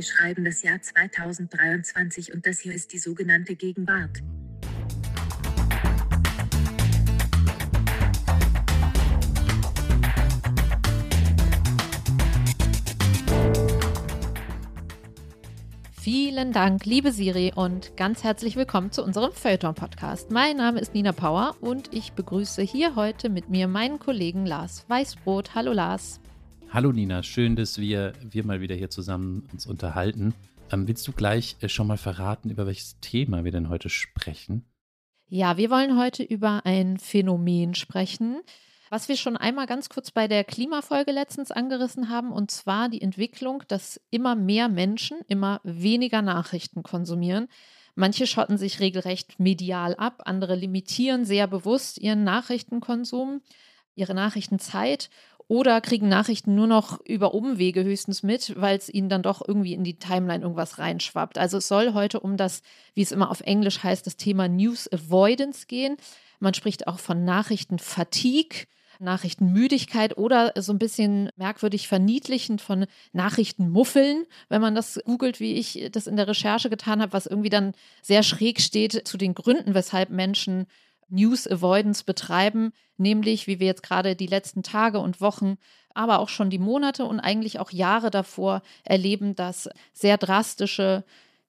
Wir schreiben das Jahr 2023 und das hier ist die sogenannte Gegenwart. Vielen Dank, liebe Siri, und ganz herzlich willkommen zu unserem Feuilleton-Podcast. Mein Name ist Nina Power und ich begrüße hier heute mit mir meinen Kollegen Lars Weißbrot. Hallo Lars. Hallo Nina, schön, dass wir, wir mal wieder hier zusammen uns unterhalten. Ähm, willst du gleich äh, schon mal verraten, über welches Thema wir denn heute sprechen? Ja, wir wollen heute über ein Phänomen sprechen, was wir schon einmal ganz kurz bei der Klimafolge letztens angerissen haben, und zwar die Entwicklung, dass immer mehr Menschen immer weniger Nachrichten konsumieren. Manche schotten sich regelrecht medial ab, andere limitieren sehr bewusst ihren Nachrichtenkonsum, ihre Nachrichtenzeit oder kriegen Nachrichten nur noch über Umwege höchstens mit, weil es ihnen dann doch irgendwie in die Timeline irgendwas reinschwappt. Also es soll heute um das, wie es immer auf Englisch heißt, das Thema News Avoidance gehen. Man spricht auch von Nachrichtenfatigue. Nachrichtenmüdigkeit oder so ein bisschen merkwürdig verniedlichend von Nachrichtenmuffeln, wenn man das googelt, wie ich das in der Recherche getan habe, was irgendwie dann sehr schräg steht zu den Gründen, weshalb Menschen News Avoidance betreiben, nämlich wie wir jetzt gerade die letzten Tage und Wochen, aber auch schon die Monate und eigentlich auch Jahre davor erleben, dass sehr drastische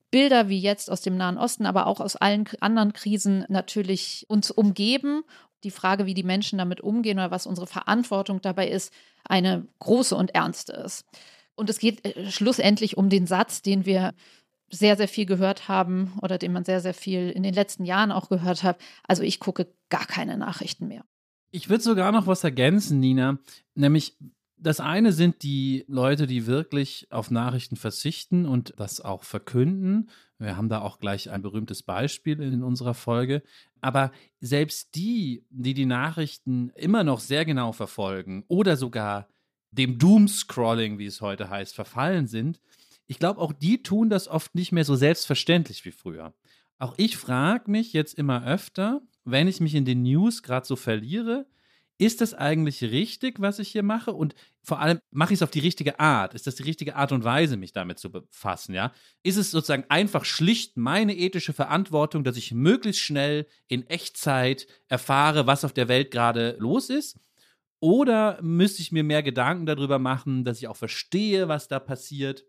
Bilder wie jetzt aus dem Nahen Osten, aber auch aus allen anderen Krisen natürlich uns umgeben die Frage, wie die Menschen damit umgehen oder was unsere Verantwortung dabei ist, eine große und ernste ist. Und es geht äh, schlussendlich um den Satz, den wir sehr, sehr viel gehört haben oder den man sehr, sehr viel in den letzten Jahren auch gehört hat. Also ich gucke gar keine Nachrichten mehr. Ich würde sogar noch was ergänzen, Nina, nämlich das eine sind die Leute, die wirklich auf Nachrichten verzichten und das auch verkünden. Wir haben da auch gleich ein berühmtes Beispiel in unserer Folge. Aber selbst die, die die Nachrichten immer noch sehr genau verfolgen oder sogar dem Doomscrolling, wie es heute heißt, verfallen sind, ich glaube, auch die tun das oft nicht mehr so selbstverständlich wie früher. Auch ich frage mich jetzt immer öfter, wenn ich mich in den News gerade so verliere, ist das eigentlich richtig, was ich hier mache? Und vor allem, mache ich es auf die richtige Art? Ist das die richtige Art und Weise, mich damit zu befassen? Ja? Ist es sozusagen einfach schlicht meine ethische Verantwortung, dass ich möglichst schnell in Echtzeit erfahre, was auf der Welt gerade los ist? Oder müsste ich mir mehr Gedanken darüber machen, dass ich auch verstehe, was da passiert?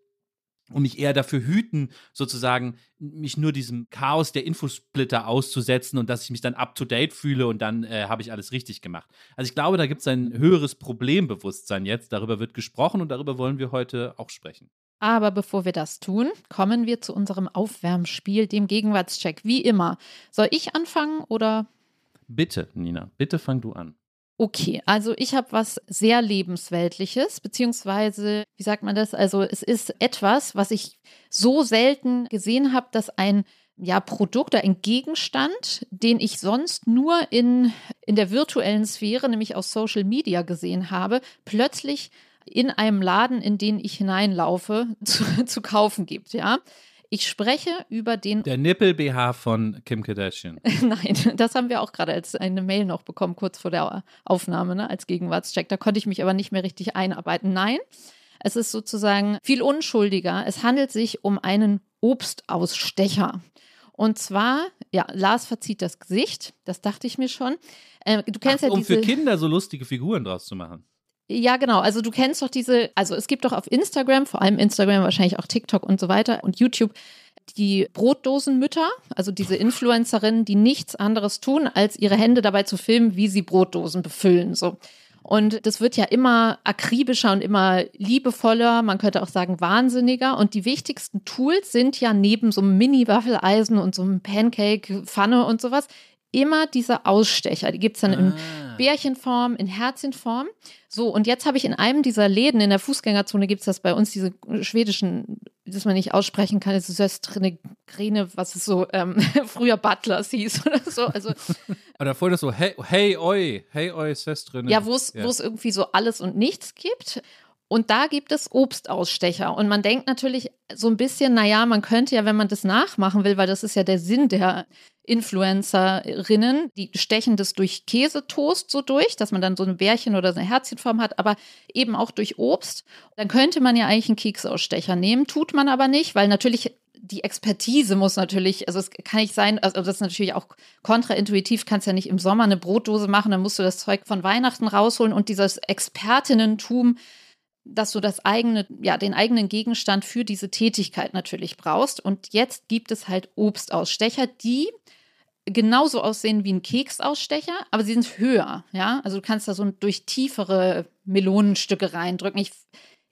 Und mich eher dafür hüten, sozusagen mich nur diesem Chaos der Infosplitter auszusetzen und dass ich mich dann up-to-date fühle und dann äh, habe ich alles richtig gemacht. Also ich glaube, da gibt es ein höheres Problembewusstsein jetzt. Darüber wird gesprochen und darüber wollen wir heute auch sprechen. Aber bevor wir das tun, kommen wir zu unserem Aufwärmspiel, dem Gegenwartscheck. Wie immer. Soll ich anfangen oder? Bitte, Nina, bitte fang du an. Okay, also ich habe was sehr lebensweltliches, beziehungsweise, wie sagt man das? Also es ist etwas, was ich so selten gesehen habe, dass ein ja, Produkt oder ein Gegenstand, den ich sonst nur in, in der virtuellen Sphäre, nämlich aus Social Media gesehen habe, plötzlich in einem Laden, in den ich hineinlaufe, zu, zu kaufen gibt, ja. Ich spreche über den. Der Nippel-BH von Kim Kardashian. Nein, das haben wir auch gerade als eine Mail noch bekommen, kurz vor der Aufnahme, ne, als Gegenwartscheck. Da konnte ich mich aber nicht mehr richtig einarbeiten. Nein, es ist sozusagen viel unschuldiger. Es handelt sich um einen Obstausstecher. Und zwar, ja, Lars verzieht das Gesicht, das dachte ich mir schon. Äh, du kennst Ach, ja diese, um für Kinder so lustige Figuren draus zu machen. Ja, genau. Also du kennst doch diese, also es gibt doch auf Instagram, vor allem Instagram, wahrscheinlich auch TikTok und so weiter und YouTube, die Brotdosenmütter, also diese Influencerinnen, die nichts anderes tun, als ihre Hände dabei zu filmen, wie sie Brotdosen befüllen. So. Und das wird ja immer akribischer und immer liebevoller, man könnte auch sagen wahnsinniger. Und die wichtigsten Tools sind ja neben so einem Mini-Waffeleisen und so einem Pancake-Pfanne und sowas immer diese Ausstecher. Die gibt es dann ah. in Bärchenform, in Herzchenform. So, und jetzt habe ich in einem dieser Läden, in der Fußgängerzone gibt es das bei uns, diese schwedischen, das man nicht aussprechen kann, diese Söstrine Grene, was es so ähm, früher Butlers hieß oder so. Also, oder vorher so, hey, hey, oi, hey, oi, Söstrine. Ja, wo es ja. irgendwie so alles und nichts gibt. Und da gibt es Obstausstecher. Und man denkt natürlich so ein bisschen, naja, man könnte ja, wenn man das nachmachen will, weil das ist ja der Sinn der Influencerinnen, die stechen das durch Käsetoast so durch, dass man dann so ein Bärchen oder so eine Herzchenform hat, aber eben auch durch Obst. Dann könnte man ja eigentlich einen Keksausstecher nehmen, tut man aber nicht, weil natürlich die Expertise muss natürlich, also es kann nicht sein, also das ist natürlich auch kontraintuitiv, kannst ja nicht im Sommer eine Brotdose machen, dann musst du das Zeug von Weihnachten rausholen und dieses Expertinnentum, dass du das eigene, ja, den eigenen Gegenstand für diese Tätigkeit natürlich brauchst. Und jetzt gibt es halt Obstausstecher, die genauso aussehen wie ein Keksausstecher, aber sie sind höher, ja. Also du kannst da so durch tiefere Melonenstücke reindrücken. Ich,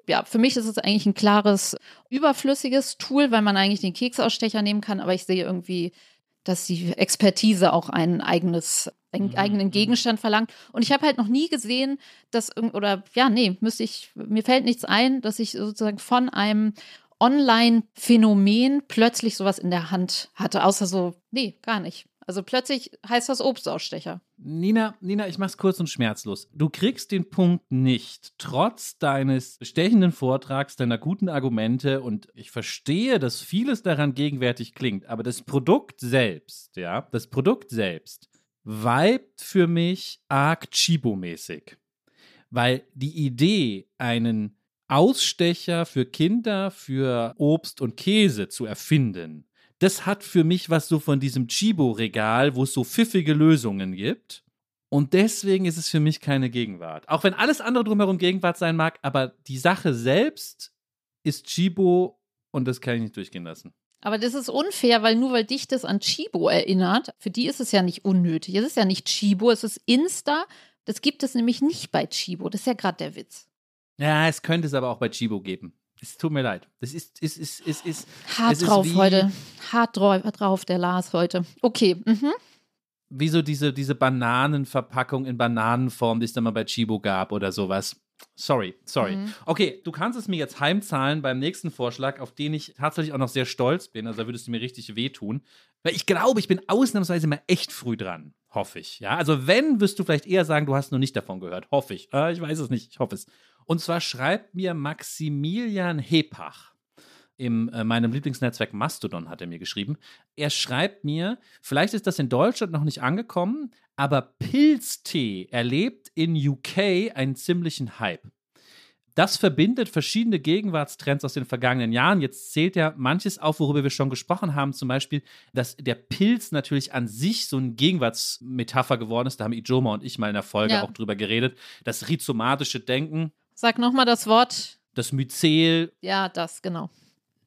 ja, für mich ist es eigentlich ein klares, überflüssiges Tool, weil man eigentlich den Keksausstecher nehmen kann, aber ich sehe irgendwie, dass die Expertise auch ein eigenes, einen mhm. eigenen mhm. Gegenstand verlangt. Und ich habe halt noch nie gesehen, dass, oder ja, nee, müsste ich, mir fällt nichts ein, dass ich sozusagen von einem Online-Phänomen plötzlich sowas in der Hand hatte, außer so, nee, gar nicht. Also plötzlich heißt das Obstausstecher. Nina, Nina, ich mach's kurz und schmerzlos. Du kriegst den Punkt nicht, trotz deines bestechenden Vortrags, deiner guten Argumente und ich verstehe, dass vieles daran gegenwärtig klingt, aber das Produkt selbst, ja, das Produkt selbst vibet für mich arg Chibo-mäßig. Weil die Idee, einen Ausstecher für Kinder für Obst und Käse zu erfinden, das hat für mich was so von diesem Chibo-Regal, wo es so pfiffige Lösungen gibt. Und deswegen ist es für mich keine Gegenwart. Auch wenn alles andere drumherum Gegenwart sein mag, aber die Sache selbst ist Chibo und das kann ich nicht durchgehen lassen. Aber das ist unfair, weil nur weil dich das an Chibo erinnert, für die ist es ja nicht unnötig. Es ist ja nicht Chibo, es ist Insta. Das gibt es nämlich nicht bei Chibo. Das ist ja gerade der Witz. Ja, es könnte es aber auch bei Chibo geben. Es tut mir leid. Das ist, ist, ist, ist, ist hart drauf ist heute. Hart drauf, der Lars heute. Okay. Mhm. Wie so diese, diese Bananenverpackung in Bananenform, die es dann mal bei Chibo gab oder sowas. Sorry, sorry. Mhm. Okay, du kannst es mir jetzt heimzahlen beim nächsten Vorschlag, auf den ich tatsächlich auch noch sehr stolz bin. Also da würdest du mir richtig wehtun. Weil ich glaube, ich bin ausnahmsweise mal echt früh dran. Hoffe ich. Ja, also wenn, wirst du vielleicht eher sagen, du hast noch nicht davon gehört. Hoffe ich. Äh, ich weiß es nicht. Ich hoffe es. Und zwar schreibt mir Maximilian Hepach in äh, meinem Lieblingsnetzwerk Mastodon hat er mir geschrieben. Er schreibt mir, vielleicht ist das in Deutschland noch nicht angekommen, aber Pilztee erlebt in UK einen ziemlichen Hype. Das verbindet verschiedene Gegenwartstrends aus den vergangenen Jahren. Jetzt zählt ja manches auf, worüber wir schon gesprochen haben. Zum Beispiel, dass der Pilz natürlich an sich so eine Gegenwartsmetapher geworden ist. Da haben Ijoma und ich mal in der Folge ja. auch drüber geredet. Das rhizomatische Denken, Sag nochmal das Wort. Das Myzel. Ja, das, genau.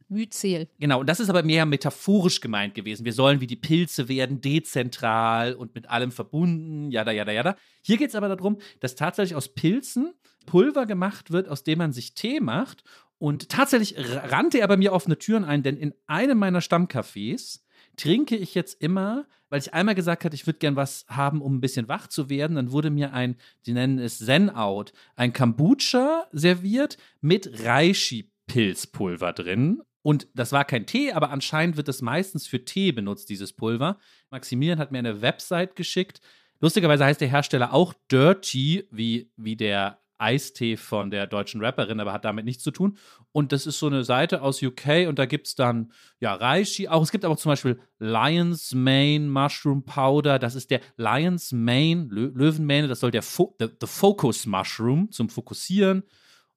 Myzel. Genau, und das ist aber mehr metaphorisch gemeint gewesen. Wir sollen wie die Pilze werden, dezentral und mit allem verbunden, jada, jada, jada. Hier geht es aber darum, dass tatsächlich aus Pilzen Pulver gemacht wird, aus dem man sich Tee macht. Und tatsächlich rannte er bei mir offene Türen ein, denn in einem meiner Stammcafés trinke ich jetzt immer, weil ich einmal gesagt hatte, ich würde gern was haben, um ein bisschen wach zu werden. Dann wurde mir ein, die nennen es Zen-Out, ein Kombucha serviert mit Reishi-Pilzpulver drin. Und das war kein Tee, aber anscheinend wird es meistens für Tee benutzt, dieses Pulver. Maximilian hat mir eine Website geschickt. Lustigerweise heißt der Hersteller auch Dirty, wie, wie der Eistee von der deutschen Rapperin, aber hat damit nichts zu tun. Und das ist so eine Seite aus UK und da gibt es dann, ja, Reishi auch. Es gibt aber zum Beispiel Lion's Mane Mushroom Powder. Das ist der Lion's Mane, Lö Löwenmähne, das soll der Fo the, the Focus Mushroom zum Fokussieren.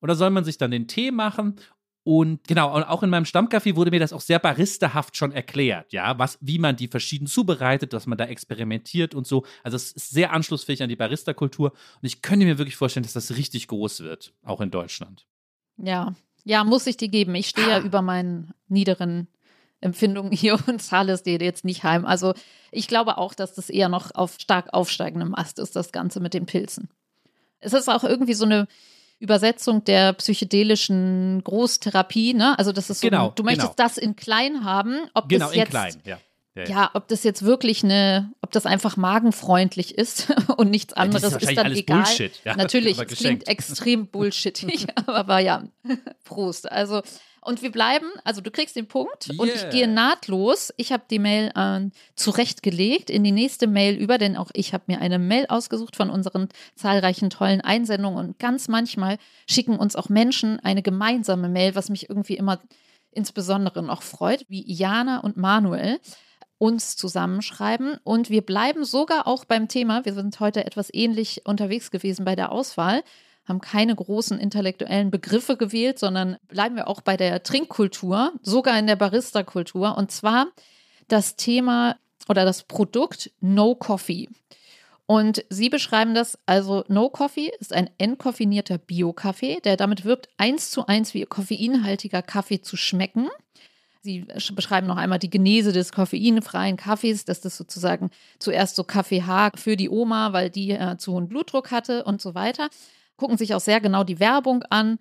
Und da soll man sich dann den Tee machen und genau, und auch in meinem Stammcafé wurde mir das auch sehr baristahaft schon erklärt, ja, was, wie man die verschieden zubereitet, dass man da experimentiert und so. Also es ist sehr anschlussfähig an die Barista-Kultur. Und ich könnte mir wirklich vorstellen, dass das richtig groß wird, auch in Deutschland. Ja, ja, muss ich dir geben. Ich stehe ja über meinen niederen Empfindungen hier und zahle es dir jetzt nicht heim. Also ich glaube auch, dass das eher noch auf stark aufsteigendem Ast ist, das Ganze mit den Pilzen. Es ist auch irgendwie so eine Übersetzung der psychedelischen Großtherapie, ne? Also das ist so, genau, du möchtest genau. das in klein haben, ob genau, das jetzt, in klein, ja. Ja, ja. ja, ob das jetzt wirklich eine, ob das einfach magenfreundlich ist und nichts anderes ja, ist, ist, dann egal. Bullshit. Natürlich, klingt extrem bullshittig, aber ja, Prost. Also und wir bleiben, also du kriegst den Punkt yeah. und ich gehe nahtlos. Ich habe die Mail äh, zurechtgelegt in die nächste Mail über, denn auch ich habe mir eine Mail ausgesucht von unseren zahlreichen tollen Einsendungen und ganz manchmal schicken uns auch Menschen eine gemeinsame Mail, was mich irgendwie immer insbesondere noch freut, wie Jana und Manuel. uns zusammenschreiben. Und wir bleiben sogar auch beim Thema. Wir sind heute etwas ähnlich unterwegs gewesen bei der Auswahl, haben keine großen intellektuellen Begriffe gewählt, sondern bleiben wir auch bei der Trinkkultur, sogar in der Barista-Kultur. Und zwar das Thema oder das Produkt No Coffee. Und Sie beschreiben das, also No Coffee ist ein entkoffinierter Bio-Kaffee, der damit wirbt, eins zu eins wie koffeinhaltiger Kaffee zu schmecken. Sie beschreiben noch einmal die Genese des koffeinfreien Kaffees, dass das sozusagen zuerst so Kaffee H für die Oma, weil die äh, zu hohen Blutdruck hatte und so weiter. Gucken sich auch sehr genau die Werbung an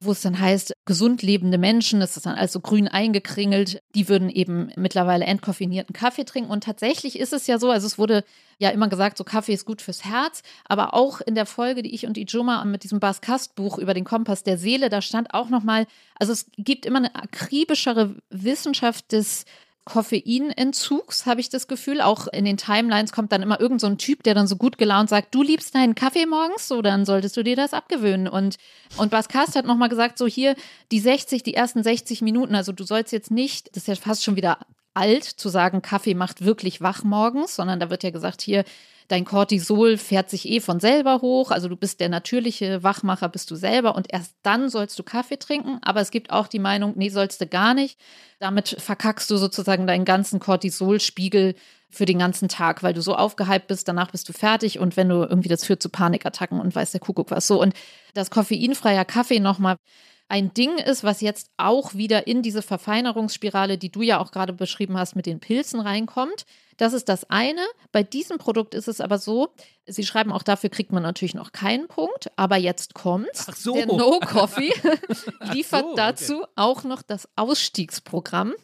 wo es dann heißt, gesund lebende Menschen, das ist dann also grün eingekringelt, die würden eben mittlerweile entkoffinierten Kaffee trinken. Und tatsächlich ist es ja so, also es wurde ja immer gesagt, so Kaffee ist gut fürs Herz, aber auch in der Folge, die ich und Ijoma mit diesem Bas Kast Buch über den Kompass der Seele, da stand auch nochmal, also es gibt immer eine akribischere Wissenschaft des Koffeinentzugs, habe ich das Gefühl. Auch in den Timelines kommt dann immer irgend so ein Typ, der dann so gut gelaunt sagt, du liebst deinen Kaffee morgens, so dann solltest du dir das abgewöhnen. Und, und Bas Kast hat nochmal gesagt, so hier die 60, die ersten 60 Minuten, also du sollst jetzt nicht, das ist ja fast schon wieder alt zu sagen, Kaffee macht wirklich wach morgens, sondern da wird ja gesagt, hier dein Cortisol fährt sich eh von selber hoch, also du bist der natürliche Wachmacher, bist du selber. Und erst dann sollst du Kaffee trinken, aber es gibt auch die Meinung, nee, sollst du gar nicht. Damit verkackst du sozusagen deinen ganzen Cortisolspiegel für den ganzen Tag, weil du so aufgehypt bist, danach bist du fertig. Und wenn du irgendwie das führt zu Panikattacken und weiß der Kuckuck was. So und das koffeinfreier Kaffee nochmal ein Ding ist, was jetzt auch wieder in diese Verfeinerungsspirale, die du ja auch gerade beschrieben hast, mit den Pilzen reinkommt. Das ist das eine. Bei diesem Produkt ist es aber so, Sie schreiben auch dafür kriegt man natürlich noch keinen Punkt, aber jetzt kommt's. Ach so. Der No Coffee liefert so, okay. dazu auch noch das Ausstiegsprogramm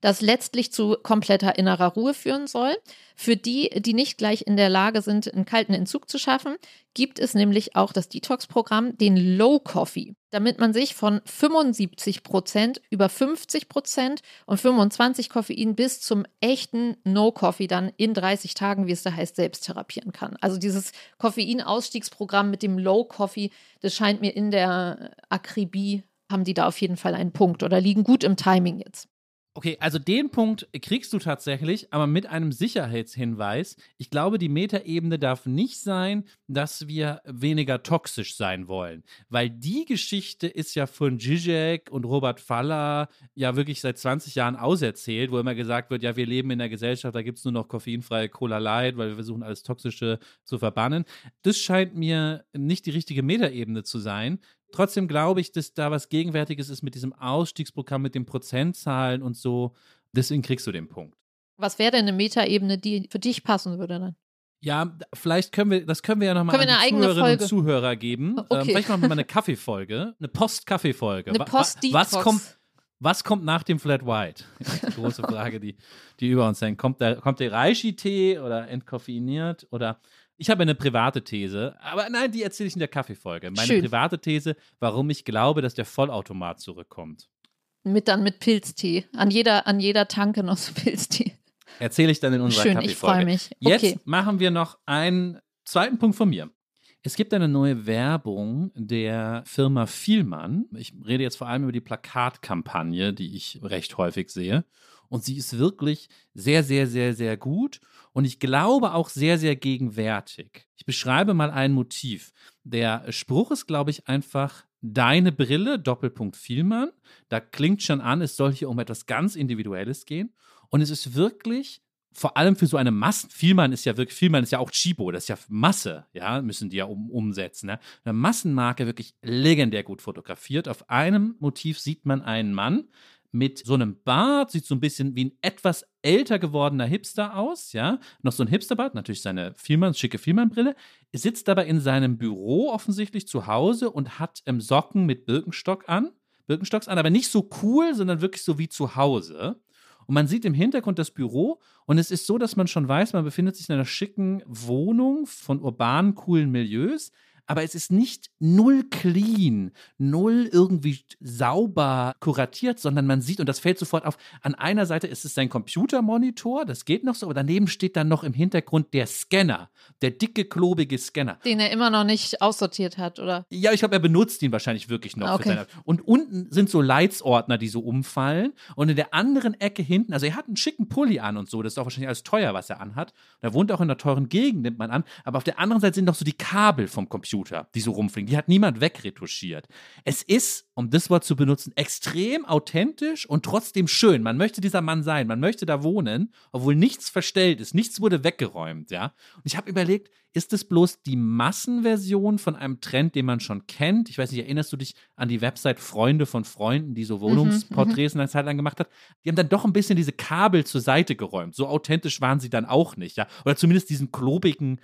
das letztlich zu kompletter innerer Ruhe führen soll. Für die, die nicht gleich in der Lage sind, einen kalten Entzug zu schaffen, gibt es nämlich auch das Detox-Programm, den Low Coffee, damit man sich von 75 Prozent über 50 Prozent und 25 Koffein bis zum echten No Coffee dann in 30 Tagen, wie es da heißt, selbst therapieren kann. Also dieses Koffeinausstiegsprogramm mit dem Low Coffee, das scheint mir in der Akribie haben die da auf jeden Fall einen Punkt oder liegen gut im Timing jetzt. Okay, also den Punkt kriegst du tatsächlich, aber mit einem Sicherheitshinweis. Ich glaube, die Metaebene darf nicht sein, dass wir weniger toxisch sein wollen. Weil die Geschichte ist ja von Zizek und Robert Faller ja wirklich seit 20 Jahren auserzählt, wo immer gesagt wird, ja, wir leben in einer Gesellschaft, da gibt es nur noch koffeinfreie Cola Light, weil wir versuchen, alles Toxische zu verbannen. Das scheint mir nicht die richtige Metaebene zu sein, Trotzdem glaube ich, dass da was Gegenwärtiges ist mit diesem Ausstiegsprogramm, mit den Prozentzahlen und so. Deswegen kriegst du den Punkt. Was wäre denn eine Metaebene, die für dich passen würde dann? Ja, vielleicht können wir, das können wir ja nochmal an die Zuhörerinnen Folge? und Zuhörer geben. Okay. Ähm, vielleicht machen wir mal eine Kaffeefolge, eine Post-Kaffee-Folge. Eine Post-Detox. Was kommt, was kommt nach dem Flat White? Die große Frage, die, die über uns hängt. Kommt der, kommt der Reishi-Tee oder entkoffeiniert oder ich habe eine private These, aber nein, die erzähle ich in der Kaffeefolge. Meine Schön. private These, warum ich glaube, dass der Vollautomat zurückkommt. Mit dann mit Pilztee. An jeder, an jeder Tanke noch so Pilztee. Erzähle ich dann in unserer Schön, Kaffeefolge. ich freue mich. Jetzt Okay. machen wir noch einen zweiten Punkt von mir. Es gibt eine neue Werbung der Firma Vielmann. Ich rede jetzt vor allem über die Plakatkampagne, die ich recht häufig sehe. Und sie ist wirklich sehr, sehr, sehr, sehr gut und ich glaube auch sehr, sehr gegenwärtig. Ich beschreibe mal ein Motiv. Der Spruch ist, glaube ich, einfach deine Brille, Doppelpunkt Vielmann. Da klingt schon an, es soll hier um etwas ganz Individuelles gehen. Und es ist wirklich vor allem für so eine Massen, Vielmann ist ja wirklich, Vielmann ist ja auch Chibo, das ist ja Masse, ja, müssen die ja um, umsetzen. Ne? Eine Massenmarke wirklich legendär gut fotografiert. Auf einem Motiv sieht man einen Mann mit so einem Bart, sieht so ein bisschen wie ein etwas älter gewordener Hipster aus, ja, noch so ein Hipsterbart, natürlich seine Vielmann, schicke Vielmann-Brille, sitzt aber in seinem Büro offensichtlich zu Hause und hat ähm, Socken mit Birkenstock an, Birkenstocks an, aber nicht so cool, sondern wirklich so wie zu Hause. Und man sieht im Hintergrund das Büro und es ist so, dass man schon weiß, man befindet sich in einer schicken Wohnung von urbanen, coolen Milieus. Aber es ist nicht null clean, null irgendwie sauber kuratiert, sondern man sieht, und das fällt sofort auf, an einer Seite ist es sein Computermonitor, das geht noch so, aber daneben steht dann noch im Hintergrund der Scanner, der dicke, klobige Scanner. Den er immer noch nicht aussortiert hat, oder? Ja, ich glaube, er benutzt ihn wahrscheinlich wirklich noch. Okay. Seine, und unten sind so Leitsordner, die so umfallen. Und in der anderen Ecke hinten, also er hat einen schicken Pulli an und so, das ist auch wahrscheinlich alles teuer, was er anhat. Und er wohnt auch in einer teuren Gegend, nimmt man an. Aber auf der anderen Seite sind noch so die Kabel vom Computer. Computer, die so rumfliegen. Die hat niemand wegretuschiert. Es ist, um das Wort zu benutzen, extrem authentisch und trotzdem schön. Man möchte dieser Mann sein, man möchte da wohnen, obwohl nichts verstellt ist, nichts wurde weggeräumt, ja. Und ich habe überlegt, ist es bloß die Massenversion von einem Trend, den man schon kennt? Ich weiß nicht, erinnerst du dich an die Website Freunde von Freunden, die so mhm, Wohnungsporträts mhm, eine Zeit lang gemacht hat? Die haben dann doch ein bisschen diese Kabel zur Seite geräumt. So authentisch waren sie dann auch nicht, ja. Oder zumindest diesen klobigen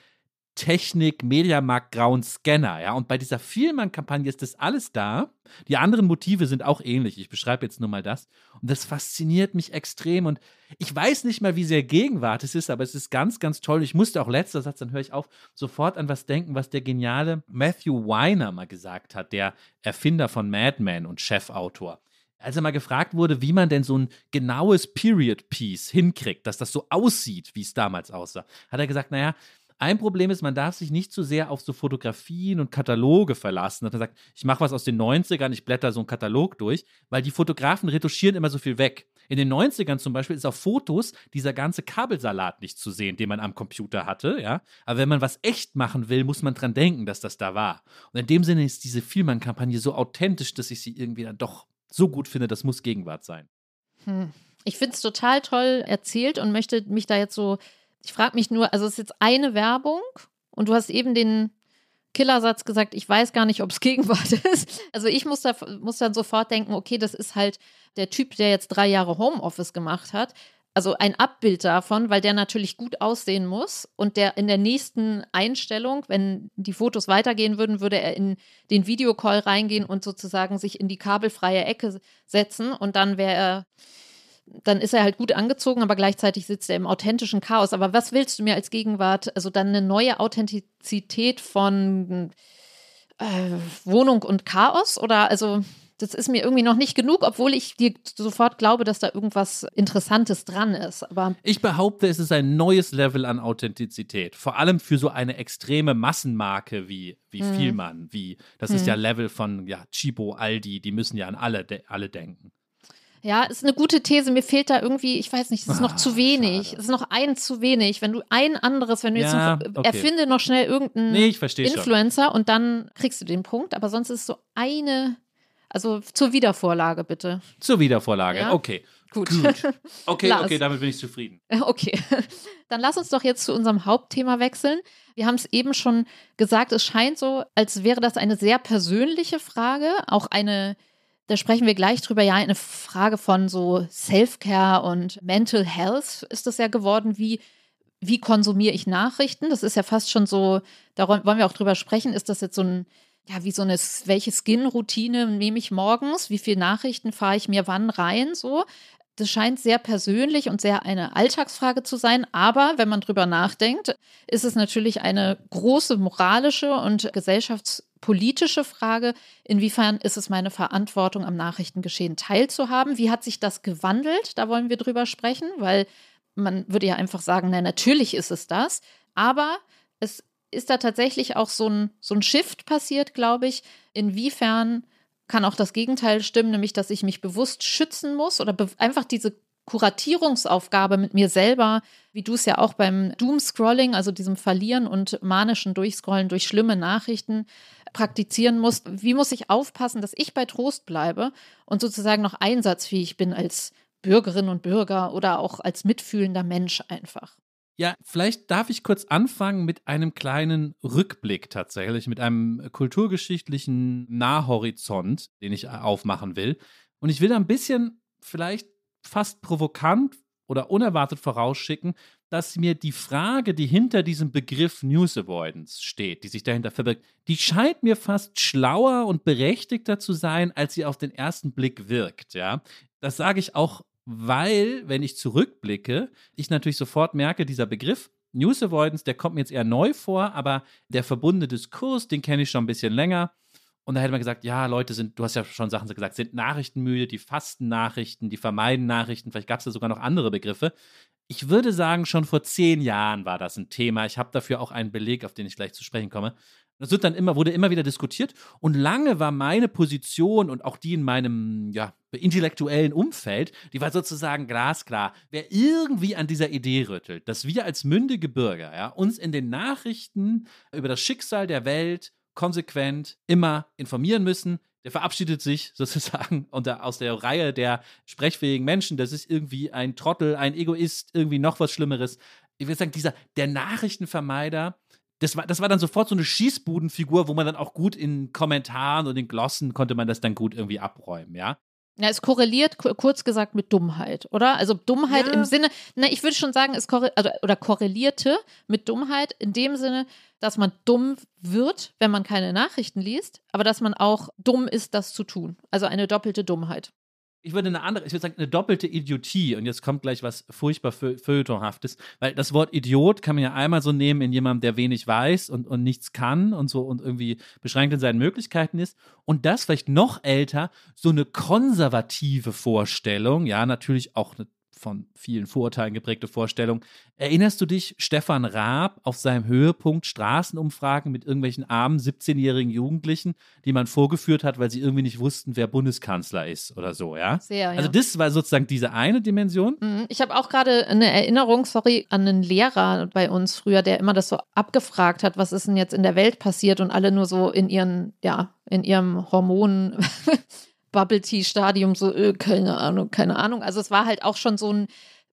Technik, Mediamarkt, grauen Scanner, ja. Und bei dieser Vielmann-Kampagne ist das alles da. Die anderen Motive sind auch ähnlich. Ich beschreibe jetzt nur mal das. Und das fasziniert mich extrem. Und ich weiß nicht mal, wie sehr Gegenwart es ist, aber es ist ganz, ganz toll. Ich musste auch letzter Satz, dann höre ich auf, sofort an was denken, was der geniale Matthew Weiner mal gesagt hat, der Erfinder von Mad Men und Chefautor als er mal gefragt wurde, wie man denn so ein genaues Period Piece hinkriegt, dass das so aussieht, wie es damals aussah, hat er gesagt, naja, ein Problem ist, man darf sich nicht zu sehr auf so Fotografien und Kataloge verlassen. Dass man sagt, ich mache was aus den 90ern, ich blätter so einen Katalog durch, weil die Fotografen retuschieren immer so viel weg. In den 90ern zum Beispiel ist auf Fotos dieser ganze Kabelsalat nicht zu sehen, den man am Computer hatte, ja. Aber wenn man was echt machen will, muss man dran denken, dass das da war. Und in dem Sinne ist diese Vielmann-Kampagne so authentisch, dass ich sie irgendwie dann doch so gut finde, das muss Gegenwart sein. Hm. Ich finde es total toll erzählt und möchte mich da jetzt so ich frage mich nur, also es ist jetzt eine Werbung und du hast eben den Killersatz gesagt, ich weiß gar nicht, ob es Gegenwart ist. Also ich muss, da, muss dann sofort denken, okay, das ist halt der Typ, der jetzt drei Jahre Homeoffice gemacht hat. Also ein Abbild davon, weil der natürlich gut aussehen muss und der in der nächsten Einstellung, wenn die Fotos weitergehen würden, würde er in den Videocall reingehen und sozusagen sich in die kabelfreie Ecke setzen und dann wäre er dann ist er halt gut angezogen, aber gleichzeitig sitzt er im authentischen Chaos. Aber was willst du mir als Gegenwart? Also dann eine neue Authentizität von äh, Wohnung und Chaos? Oder also das ist mir irgendwie noch nicht genug, obwohl ich dir sofort glaube, dass da irgendwas Interessantes dran ist. Aber ich behaupte, es ist ein neues Level an Authentizität. Vor allem für so eine extreme Massenmarke wie, wie hm. Vielmann, wie, das hm. ist ja Level von ja, Chibo, Aldi, die müssen ja an alle, de alle denken. Ja, ist eine gute These. Mir fehlt da irgendwie, ich weiß nicht, es ist noch ah, zu wenig. Es ist noch ein zu wenig. Wenn du ein anderes, wenn du jetzt ja, noch, okay. erfinde noch schnell irgendeinen nee, Influencer schon. und dann kriegst du den Punkt. Aber sonst ist es so eine, also zur Wiedervorlage bitte. Zur Wiedervorlage, ja? okay. Gut. Gut. Okay, okay, damit bin ich zufrieden. Okay. Dann lass uns doch jetzt zu unserem Hauptthema wechseln. Wir haben es eben schon gesagt, es scheint so, als wäre das eine sehr persönliche Frage, auch eine da sprechen wir gleich drüber. Ja, eine Frage von so Self-Care und Mental Health ist das ja geworden. Wie, wie konsumiere ich Nachrichten? Das ist ja fast schon so, da wollen wir auch drüber sprechen. Ist das jetzt so ein, ja, wie so eine, welche Skin-Routine nehme ich morgens? Wie viele Nachrichten fahre ich mir wann rein? So. Das scheint sehr persönlich und sehr eine Alltagsfrage zu sein. Aber wenn man drüber nachdenkt, ist es natürlich eine große moralische und gesellschaftspolitische Frage. Inwiefern ist es meine Verantwortung, am Nachrichtengeschehen teilzuhaben? Wie hat sich das gewandelt? Da wollen wir drüber sprechen, weil man würde ja einfach sagen, na, natürlich ist es das. Aber es ist da tatsächlich auch so ein, so ein Shift passiert, glaube ich, inwiefern kann auch das Gegenteil stimmen, nämlich dass ich mich bewusst schützen muss oder einfach diese Kuratierungsaufgabe mit mir selber, wie du es ja auch beim Doom-Scrolling, also diesem Verlieren und manischen Durchscrollen durch schlimme Nachrichten praktizieren musst. Wie muss ich aufpassen, dass ich bei Trost bleibe und sozusagen noch einsatzfähig bin als Bürgerin und Bürger oder auch als mitfühlender Mensch einfach? Ja, vielleicht darf ich kurz anfangen mit einem kleinen Rückblick tatsächlich, mit einem kulturgeschichtlichen Nahhorizont, den ich aufmachen will. Und ich will da ein bisschen vielleicht fast provokant oder unerwartet vorausschicken, dass mir die Frage, die hinter diesem Begriff News Avoidance steht, die sich dahinter verbirgt, die scheint mir fast schlauer und berechtigter zu sein, als sie auf den ersten Blick wirkt. Ja, das sage ich auch weil, wenn ich zurückblicke, ich natürlich sofort merke, dieser Begriff, News Avoidance, der kommt mir jetzt eher neu vor, aber der verbundene Diskurs, den kenne ich schon ein bisschen länger. Und da hätte man gesagt, ja, Leute sind, du hast ja schon Sachen gesagt, sind nachrichtenmüde, die fasten Nachrichten, die vermeiden Nachrichten, vielleicht gab es da sogar noch andere Begriffe. Ich würde sagen, schon vor zehn Jahren war das ein Thema. Ich habe dafür auch einen Beleg, auf den ich gleich zu sprechen komme. Das wird dann immer, wurde immer wieder diskutiert. Und lange war meine Position und auch die in meinem ja, intellektuellen Umfeld, die war sozusagen glasklar. Wer irgendwie an dieser Idee rüttelt, dass wir als mündige Bürger ja, uns in den Nachrichten über das Schicksal der Welt konsequent immer informieren müssen, der verabschiedet sich sozusagen unter, aus der Reihe der sprechfähigen Menschen. Das ist irgendwie ein Trottel, ein Egoist, irgendwie noch was Schlimmeres. Ich würde sagen, dieser, der Nachrichtenvermeider, das war, das war dann sofort so eine Schießbudenfigur, wo man dann auch gut in Kommentaren und in Glossen konnte man das dann gut irgendwie abräumen, ja. Ja, es korreliert kurz gesagt mit Dummheit, oder? Also Dummheit ja. im Sinne, na, ich würde schon sagen, es korre also, oder korrelierte mit Dummheit in dem Sinne, dass man dumm wird, wenn man keine Nachrichten liest, aber dass man auch dumm ist, das zu tun. Also eine doppelte Dummheit ich würde eine andere, ich würde sagen, eine doppelte Idiotie. Und jetzt kommt gleich was furchtbar Feuilletonhaftes, weil das Wort Idiot kann man ja einmal so nehmen in jemandem, der wenig weiß und, und nichts kann und so und irgendwie beschränkt in seinen Möglichkeiten ist. Und das vielleicht noch älter, so eine konservative Vorstellung, ja, natürlich auch eine von vielen Vorurteilen geprägte Vorstellung. Erinnerst du dich, Stefan Raab auf seinem Höhepunkt Straßenumfragen mit irgendwelchen armen 17-jährigen Jugendlichen, die man vorgeführt hat, weil sie irgendwie nicht wussten, wer Bundeskanzler ist oder so, ja? Sehr, ja. Also das war sozusagen diese eine Dimension. Mhm. Ich habe auch gerade eine Erinnerung, sorry, an einen Lehrer bei uns früher, der immer das so abgefragt hat, was ist denn jetzt in der Welt passiert und alle nur so in ihren, ja, in ihrem Hormonen Bubble Tea Stadium so, öh, keine Ahnung, keine Ahnung. Also es war halt auch schon so ein,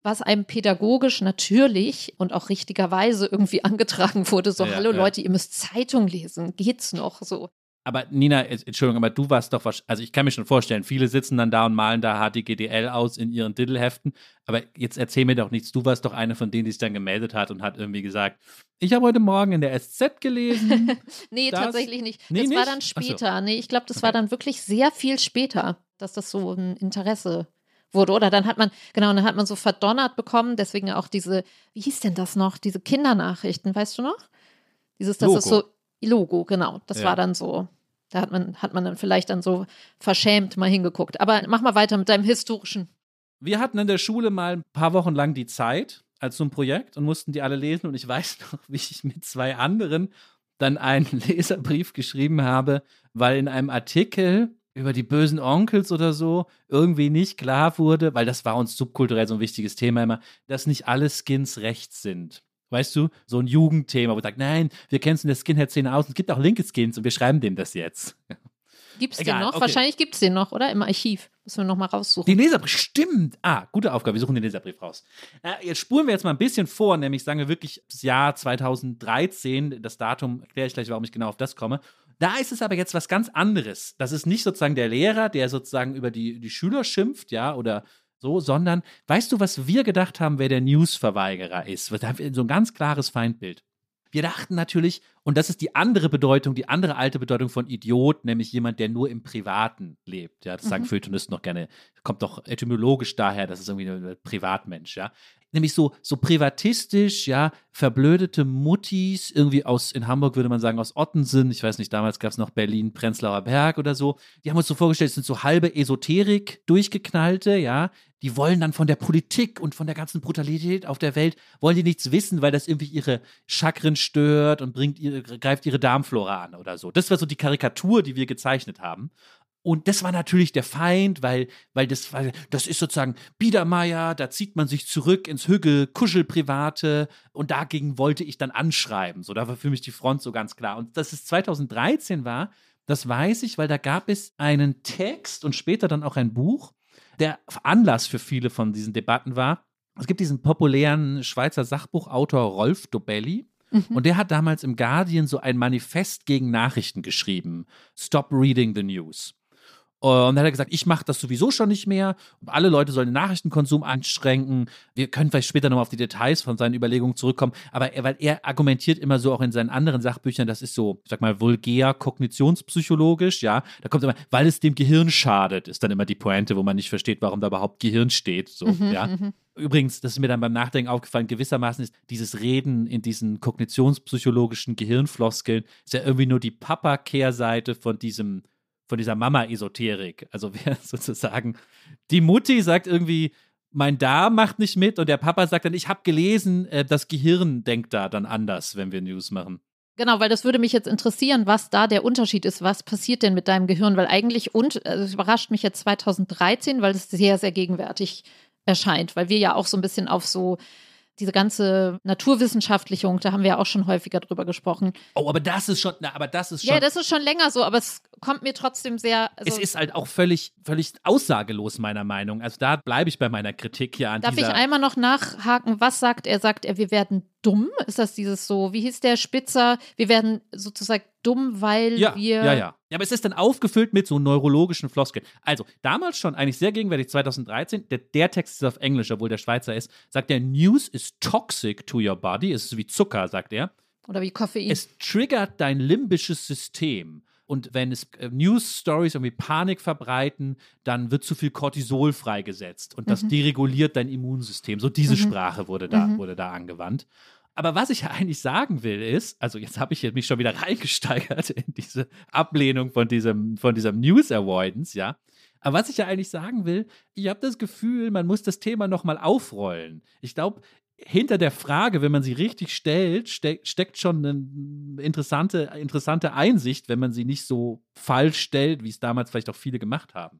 was einem pädagogisch natürlich und auch richtigerweise irgendwie angetragen wurde, so, ja, hallo ja. Leute, ihr müsst Zeitung lesen, geht's noch so. Aber Nina, Entschuldigung, aber du warst doch, also ich kann mir schon vorstellen, viele sitzen dann da und malen da HDGDL aus in ihren Diddleheften. Aber jetzt erzähl mir doch nichts. Du warst doch eine von denen, die sich dann gemeldet hat und hat irgendwie gesagt, ich habe heute Morgen in der SZ gelesen. nee, das, tatsächlich nicht. Nee, das nicht? war dann später. So. Nee, ich glaube, das okay. war dann wirklich sehr viel später, dass das so ein Interesse wurde. Oder dann hat man, genau, dann hat man so verdonnert bekommen, deswegen auch diese, wie hieß denn das noch, diese Kindernachrichten, weißt du noch? Dieses, das Logo. ist so Logo, genau. Das ja. war dann so. Da hat man, hat man dann vielleicht dann so verschämt mal hingeguckt. Aber mach mal weiter mit deinem historischen. Wir hatten in der Schule mal ein paar Wochen lang die Zeit als so ein Projekt und mussten die alle lesen. Und ich weiß noch, wie ich mit zwei anderen dann einen Leserbrief geschrieben habe, weil in einem Artikel über die bösen Onkels oder so irgendwie nicht klar wurde, weil das war uns subkulturell so ein wichtiges Thema immer, dass nicht alle Skins rechts sind. Weißt du, so ein Jugendthema, wo sagt, nein, wir kennen es in der Skinhead-Szene aus, es gibt auch linke Skins und wir schreiben dem das jetzt. Gibt es den noch? Okay. Wahrscheinlich gibt es den noch, oder? Im Archiv. Müssen wir nochmal raussuchen. Den Leserbrief, stimmt. Ah, gute Aufgabe. Wir suchen den Leserbrief raus. Äh, jetzt spulen wir jetzt mal ein bisschen vor, nämlich sagen wir wirklich das Jahr 2013. Das Datum erkläre ich gleich, warum ich genau auf das komme. Da ist es aber jetzt was ganz anderes. Das ist nicht sozusagen der Lehrer, der sozusagen über die, die Schüler schimpft, ja, oder so, sondern weißt du, was wir gedacht haben, wer der Newsverweigerer ist? So ein ganz klares Feindbild. Wir dachten natürlich, und das ist die andere Bedeutung, die andere alte Bedeutung von Idiot, nämlich jemand, der nur im Privaten lebt. Ja, das sagen mhm. Feuilletonisten noch gerne, kommt doch etymologisch daher, das ist irgendwie ein Privatmensch, ja nämlich so, so privatistisch, ja, verblödete Muttis, irgendwie aus, in Hamburg würde man sagen, aus Ottensen, ich weiß nicht, damals gab es noch Berlin, Prenzlauer Berg oder so, die haben uns so vorgestellt, es sind so halbe Esoterik durchgeknallte, ja, die wollen dann von der Politik und von der ganzen Brutalität auf der Welt, wollen die nichts wissen, weil das irgendwie ihre Chakren stört und bringt ihre, greift ihre Darmflora an oder so. Das war so die Karikatur, die wir gezeichnet haben. Und das war natürlich der Feind, weil, weil das, weil das ist sozusagen Biedermeier, da zieht man sich zurück ins Hügel, Kuschelprivate und dagegen wollte ich dann anschreiben. So, da war für mich die Front so ganz klar. Und dass es 2013 war, das weiß ich, weil da gab es einen Text und später dann auch ein Buch, der Anlass für viele von diesen Debatten war. Es gibt diesen populären Schweizer Sachbuchautor Rolf Dobelli, mhm. und der hat damals im Guardian so ein Manifest gegen Nachrichten geschrieben. Stop reading the news. Und dann hat er gesagt, ich mache das sowieso schon nicht mehr. Alle Leute sollen den Nachrichtenkonsum einschränken. Wir können vielleicht später nochmal auf die Details von seinen Überlegungen zurückkommen. Aber er, weil er argumentiert immer so auch in seinen anderen Sachbüchern, das ist so, ich sag mal, vulgär, kognitionspsychologisch, ja. Da kommt immer, weil es dem Gehirn schadet, ist dann immer die Pointe, wo man nicht versteht, warum da überhaupt Gehirn steht. So, Mhm, ja. mhm. Übrigens, das ist mir dann beim Nachdenken aufgefallen, gewissermaßen ist dieses Reden in diesen kognitionspsychologischen Gehirnfloskeln ist ja irgendwie nur die Papa-Kehrseite von diesem, von dieser Mama-Esoterik. Also wer sozusagen, die Mutti sagt irgendwie, mein Darm macht nicht mit und der Papa sagt dann, ich habe gelesen, äh, das Gehirn denkt da dann anders, wenn wir News machen. Genau, weil das würde mich jetzt interessieren, was da der Unterschied ist. Was passiert denn mit deinem Gehirn? Weil eigentlich, und also es überrascht mich jetzt 2013, weil es sehr, sehr gegenwärtig erscheint, weil wir ja auch so ein bisschen auf so diese ganze Naturwissenschaftlichung, da haben wir ja auch schon häufiger drüber gesprochen. Oh, aber das ist schon, na, aber das ist schon. Ja, das ist schon länger so, aber es kommt mir trotzdem sehr. Also, es ist halt auch völlig, völlig aussagelos, meiner Meinung. Also da bleibe ich bei meiner Kritik hier an Darf ich einmal noch nachhaken? Was sagt er? Sagt er, wir werden dumm? Ist das dieses so, wie hieß der Spitzer? Wir werden sozusagen dumm, weil ja, wir. ja, ja. Ja, aber es ist dann aufgefüllt mit so neurologischen Floskeln. Also, damals schon, eigentlich sehr gegenwärtig, 2013, der, der Text ist auf Englisch, obwohl der Schweizer ist, sagt er, News is toxic to your body. Es ist wie Zucker, sagt er. Oder wie Koffein. Es triggert dein limbisches System. Und wenn es äh, News-Stories irgendwie Panik verbreiten, dann wird zu viel Cortisol freigesetzt. Und das Mhm. dereguliert dein Immunsystem. So diese Mhm. Sprache wurde da, Mhm. wurde da angewandt. Aber was ich ja eigentlich sagen will, ist, also jetzt habe ich mich schon wieder reingesteigert in diese Ablehnung von diesem, von diesem News Avoidance, ja. Aber was ich ja eigentlich sagen will, ich habe das Gefühl, man muss das Thema nochmal aufrollen. Ich glaube, hinter der Frage, wenn man sie richtig stellt, ste steckt schon eine interessante, interessante Einsicht, wenn man sie nicht so falsch stellt, wie es damals vielleicht auch viele gemacht haben.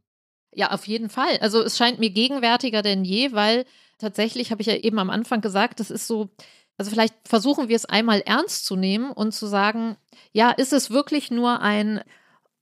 Ja, auf jeden Fall. Also es scheint mir gegenwärtiger denn je, weil tatsächlich habe ich ja eben am Anfang gesagt, das ist so, also vielleicht versuchen wir es einmal ernst zu nehmen und zu sagen, ja, ist es wirklich nur ein,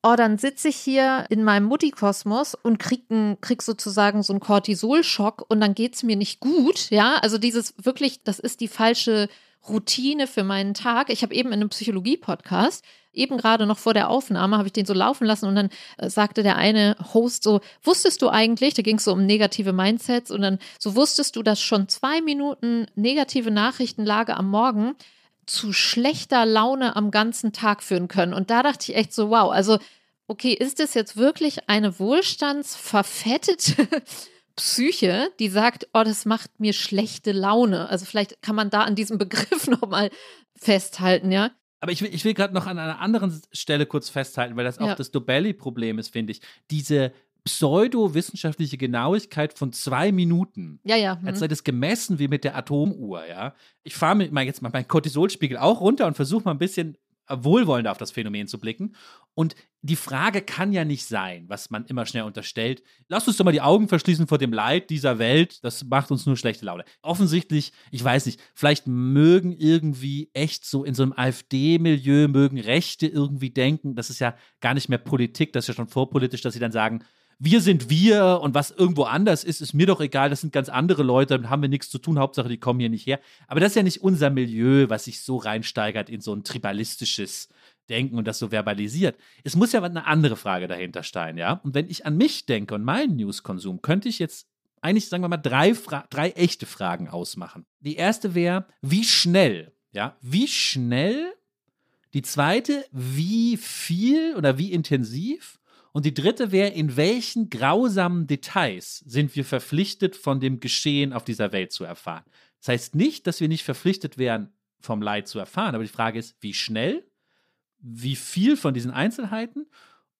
oh, dann sitze ich hier in meinem Muttikosmos und krieg, ein, krieg sozusagen so einen Cortisolschock und dann geht es mir nicht gut, ja, also dieses wirklich, das ist die falsche Routine für meinen Tag. Ich habe eben in einem Psychologie-Podcast, eben gerade noch vor der Aufnahme, habe ich den so laufen lassen und dann äh, sagte der eine Host so, wusstest du eigentlich, da ging es so um negative Mindsets und dann so wusstest du, dass schon zwei Minuten negative Nachrichtenlage am Morgen zu schlechter Laune am ganzen Tag führen können. Und da dachte ich echt so, wow, also okay, ist das jetzt wirklich eine wohlstandsverfettete Psyche, die sagt, oh, das macht mir schlechte Laune. Also vielleicht kann man da an diesem Begriff nochmal festhalten, ja. Aber ich will, ich will gerade noch an einer anderen Stelle kurz festhalten, weil das auch Ja. das Dobelli-Problem ist, finde ich. Diese pseudowissenschaftliche Genauigkeit von zwei Minuten. Ja, ja. hm. Als sei das gemessen wie mit der Atomuhr, ja. Ich fahre mal jetzt mal meinen Cortisolspiegel auch runter und versuche mal ein bisschen wohlwollender auf das Phänomen zu blicken. Und die Frage kann ja nicht sein, was man immer schnell unterstellt. Lass uns doch mal die Augen verschließen vor dem Leid dieser Welt. Das macht uns nur schlechte Laune. Offensichtlich, ich weiß nicht, vielleicht mögen irgendwie echt so in so einem AfD-Milieu, mögen Rechte irgendwie denken, das ist ja gar nicht mehr Politik, das ist ja schon vorpolitisch, dass sie dann sagen, wir sind wir und was irgendwo anders ist, ist mir doch egal, das sind ganz andere Leute, damit haben wir nichts zu tun, Hauptsache die kommen hier nicht her. Aber das ist ja nicht unser Milieu, was sich so reinsteigert in so ein tribalistisches Denken und das so verbalisiert. Es muss ja eine andere Frage dahinter stehen, ja? Und wenn ich an mich denke und meinen Newskonsum, könnte ich jetzt eigentlich, sagen wir mal, drei, Fra drei echte Fragen ausmachen. Die erste wäre, wie schnell, ja, wie schnell? Die zweite, wie viel oder wie intensiv? Und die dritte wäre, in welchen grausamen Details sind wir verpflichtet, von dem Geschehen auf dieser Welt zu erfahren? Das heißt nicht, dass wir nicht verpflichtet wären, vom Leid zu erfahren, aber die Frage ist, wie schnell, wie viel von diesen Einzelheiten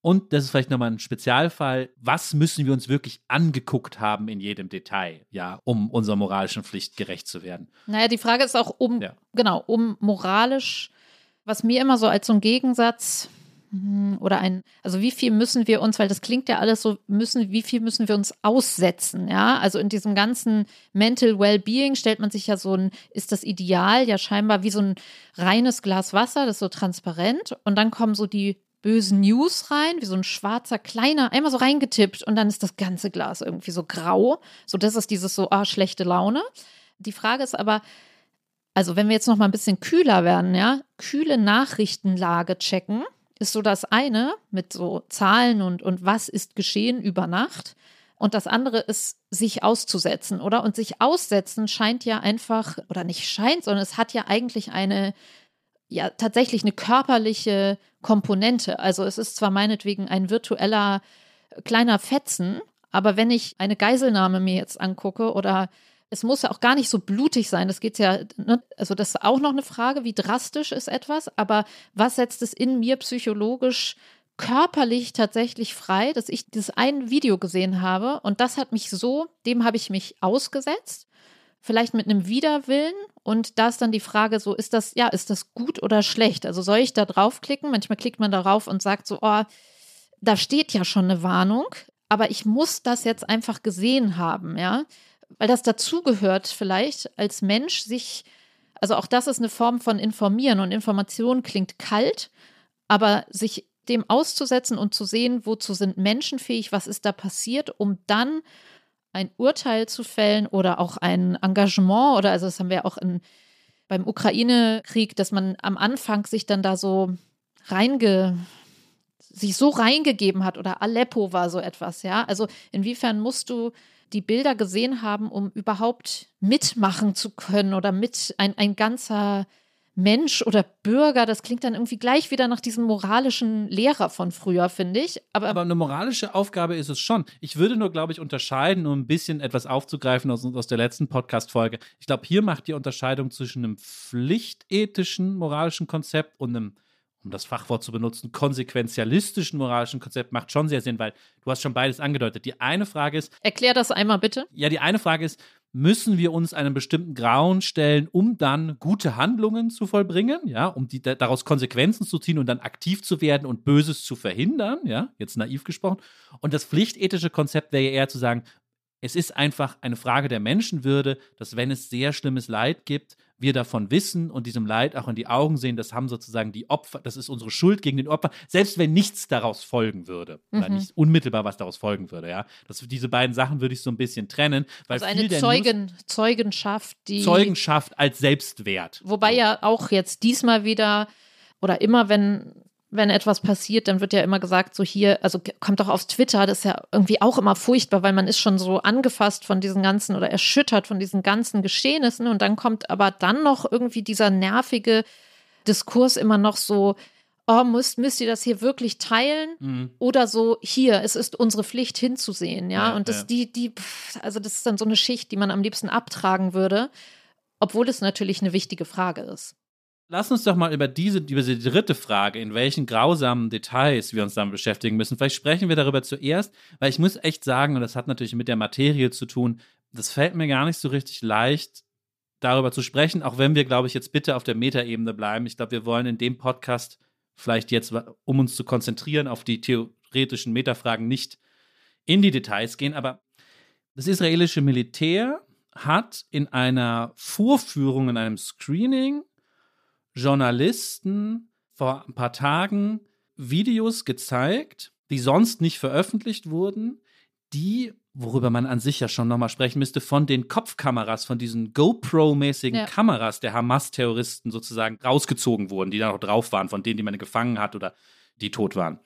und das ist vielleicht nochmal ein Spezialfall, was müssen wir uns wirklich angeguckt haben in jedem Detail, ja, um unserer moralischen Pflicht gerecht zu werden. Naja, die Frage ist auch um, Ja. genau, um moralisch, was mir immer so als so ein Gegensatz oder ein, also wie viel müssen wir uns, weil das klingt ja alles so, müssen, wie viel müssen wir uns aussetzen, ja? Also in diesem ganzen Mental Wellbeing stellt man sich ja so ein, ist das Ideal ja scheinbar wie so ein reines Glas Wasser, das ist so transparent und dann kommen so die bösen News rein, wie so ein schwarzer, kleiner, einmal so reingetippt und dann ist das ganze Glas irgendwie so grau. So, das ist dieses so, ah, schlechte Laune. Die Frage ist aber, also wenn wir jetzt noch mal ein bisschen kühler werden, ja, kühle Nachrichtenlage checken, ist so das eine mit so Zahlen und, und was ist geschehen über Nacht. Und das andere ist, sich auszusetzen, oder? Und sich aussetzen scheint ja einfach, oder nicht scheint, sondern es hat ja eigentlich eine, ja, tatsächlich eine körperliche Komponente. Also es ist zwar meinetwegen ein virtueller kleiner Fetzen, aber wenn ich eine Geiselnahme mir jetzt angucke oder es muss ja auch gar nicht so blutig sein. Das geht ja, ne? also das ist auch noch eine Frage, wie drastisch ist etwas, aber was setzt es in mir psychologisch körperlich tatsächlich frei, dass ich dieses ein Video gesehen habe und das hat mich so, dem habe ich mich ausgesetzt, vielleicht mit einem Widerwillen und da ist dann die Frage so, ist das, ja, ist das gut oder schlecht? Also soll ich da draufklicken? Manchmal klickt man darauf und sagt so, oh, da steht ja schon eine Warnung, aber ich muss das jetzt einfach gesehen haben, ja weil das dazugehört vielleicht als Mensch sich, also auch das ist eine Form von Informieren und Information klingt kalt, aber sich dem auszusetzen und zu sehen, wozu sind Menschen fähig, was ist da passiert, um dann ein Urteil zu fällen oder auch ein Engagement oder also das haben wir auch in, beim Ukraine-Krieg, dass man am Anfang sich dann da so reinge sich so reingegeben hat oder Aleppo war so etwas, ja. Also inwiefern musst du die Bilder gesehen haben, um überhaupt mitmachen zu können oder mit ein, ein ganzer Mensch oder Bürger, das klingt dann irgendwie gleich wieder nach diesem moralischen Lehrer von früher, finde ich. Aber, Aber, eine moralische Aufgabe ist es schon. Ich würde nur, glaube ich, unterscheiden, um ein bisschen etwas aufzugreifen aus, aus der letzten Podcast-Folge. Ich glaube, hier macht die Unterscheidung zwischen einem pflichtethischen moralischen Konzept und einem um das Fachwort zu benutzen, konsequenzialistischen moralischen Konzept macht schon sehr Sinn, weil du hast schon beides angedeutet. Die eine Frage ist. Erklär das einmal bitte. Ja, die eine Frage ist, müssen wir uns einem bestimmten Grauen stellen, um dann gute Handlungen zu vollbringen, ja, um die, daraus Konsequenzen zu ziehen und dann aktiv zu werden und Böses zu verhindern, ja, jetzt naiv gesprochen. Und das pflichtethische Konzept wäre ja eher zu sagen, es ist einfach eine Frage der Menschenwürde, dass wenn es sehr schlimmes Leid gibt, wir davon wissen und diesem Leid auch in die Augen sehen, das haben sozusagen die Opfer, das ist unsere Schuld gegen den Opfer, selbst wenn nichts daraus folgen würde. Mhm. Oder nicht unmittelbar was daraus folgen würde, ja. Das, diese beiden Sachen würde ich so ein bisschen trennen. Weil also eine Zeugen, News, Zeugenschaft, die. Zeugenschaft als Selbstwert. Wobei ja auch jetzt diesmal wieder oder immer, wenn wenn etwas passiert, dann wird ja immer gesagt, so hier, also kommt doch aufs Twitter, das ist ja irgendwie auch immer furchtbar, weil man ist schon so angefasst von diesen ganzen oder erschüttert von diesen ganzen Geschehnissen und dann kommt aber dann noch irgendwie dieser nervige Diskurs immer noch so, oh, müsst, müsst ihr das hier wirklich teilen? Mhm. Oder so, hier, es ist unsere Pflicht hinzusehen, ja. ja und das, ja. die, die, also das ist dann so eine Schicht, die man am liebsten abtragen würde, obwohl es natürlich eine wichtige Frage ist. Lass uns doch mal über diese, über die dritte Frage, in welchen grausamen Details wir uns damit beschäftigen müssen. Vielleicht sprechen wir darüber zuerst, weil ich muss echt sagen, und das hat natürlich mit der Materie zu tun, das fällt mir gar nicht so richtig leicht, darüber zu sprechen, auch wenn wir, glaube ich, jetzt bitte auf der Metaebene bleiben. Ich glaube, wir wollen in dem Podcast vielleicht jetzt, um uns zu konzentrieren auf die theoretischen Metafragen, nicht in die Details gehen, aber das israelische Militär hat in einer Vorführung, in einem Screening Journalisten vor ein paar Tagen Videos gezeigt, die sonst nicht veröffentlicht wurden, die, worüber man an sich ja schon nochmal sprechen müsste, von den Kopfkameras, von diesen GoPro-mäßigen ja. Kameras der Hamas-Terroristen sozusagen rausgezogen wurden, die da noch drauf waren, von denen, die man gefangen hat oder die tot waren.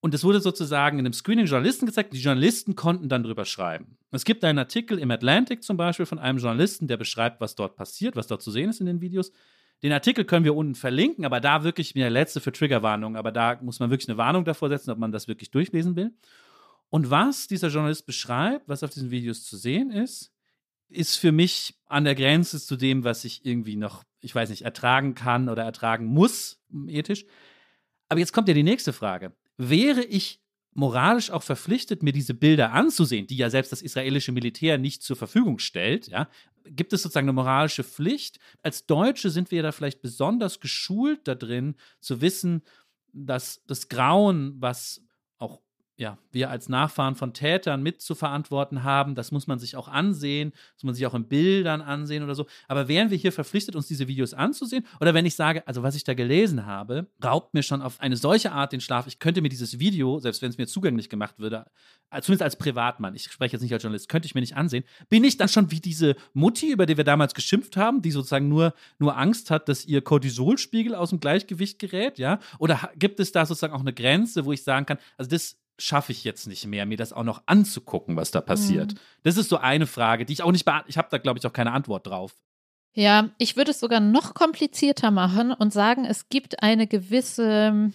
Und es wurde sozusagen in einem Screening Journalisten gezeigt. Die Journalisten konnten dann drüber schreiben. Es gibt einen Artikel im Atlantic zum Beispiel von einem Journalisten, der beschreibt, was dort passiert, was dort zu sehen ist in den Videos. Den Artikel können wir unten verlinken, aber da wirklich mir der letzte für Triggerwarnung, aber da muss man wirklich eine Warnung davor setzen, ob man das wirklich durchlesen will. Und was dieser Journalist beschreibt, was auf diesen Videos zu sehen ist, ist für mich an der Grenze zu dem, was ich irgendwie noch, ich weiß nicht, ertragen kann oder ertragen muss, ethisch. Aber jetzt kommt ja die nächste Frage. Wäre ich moralisch auch verpflichtet, mir diese Bilder anzusehen, die ja selbst das israelische Militär nicht zur Verfügung stellt, ja, gibt es sozusagen eine moralische Pflicht. Als Deutsche sind wir da vielleicht besonders geschult da drin, zu wissen, dass das Grauen, was ja, wir als Nachfahren von Tätern mit zu verantworten haben. Das muss man sich auch ansehen, muss man sich auch in Bildern ansehen oder so. Aber wären wir hier verpflichtet, uns diese Videos anzusehen? Oder wenn ich sage, also was ich da gelesen habe, raubt mir schon auf eine solche Art den Schlaf, ich könnte mir dieses Video, selbst wenn es mir zugänglich gemacht würde, zumindest als Privatmann, ich spreche jetzt nicht als Journalist, könnte ich mir nicht ansehen, bin ich dann schon wie diese Mutti, über die wir damals geschimpft haben, die sozusagen nur, nur Angst hat, dass ihr Cortisolspiegel aus dem Gleichgewicht gerät, ja? Oder gibt es da sozusagen auch eine Grenze, wo ich sagen kann, also das schaffe ich jetzt nicht mehr, mir das auch noch anzugucken, was da passiert? Mhm. Das ist so eine Frage, die ich auch nicht beantworte. Ich habe da, glaube ich, auch keine Antwort drauf. Ja, ich würde es sogar noch komplizierter machen und sagen, es gibt eine gewisse,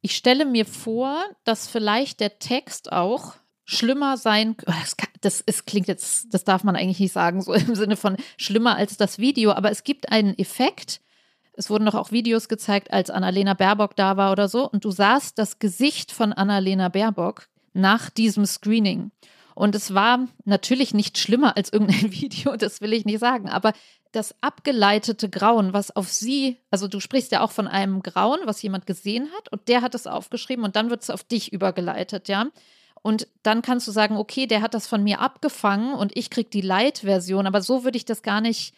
ich stelle mir vor, dass vielleicht der Text auch schlimmer sein, das, kann, das ist, klingt jetzt, das darf man eigentlich nicht sagen, so im Sinne von schlimmer als das Video, aber es gibt einen Effekt, es wurden doch auch Videos gezeigt, als Annalena Baerbock da war oder so. Und du sahst das Gesicht von Annalena Baerbock nach diesem Screening. Und es war natürlich nicht schlimmer als irgendein Video, das will ich nicht sagen. Aber das abgeleitete Grauen, was auf sie, also du sprichst ja auch von einem Grauen, was jemand gesehen hat, und der hat es aufgeschrieben und dann wird es auf dich übergeleitet, ja. Und dann kannst du sagen, okay, der hat das von mir abgefangen und ich krieg die Light-Version, aber so würde ich das gar nicht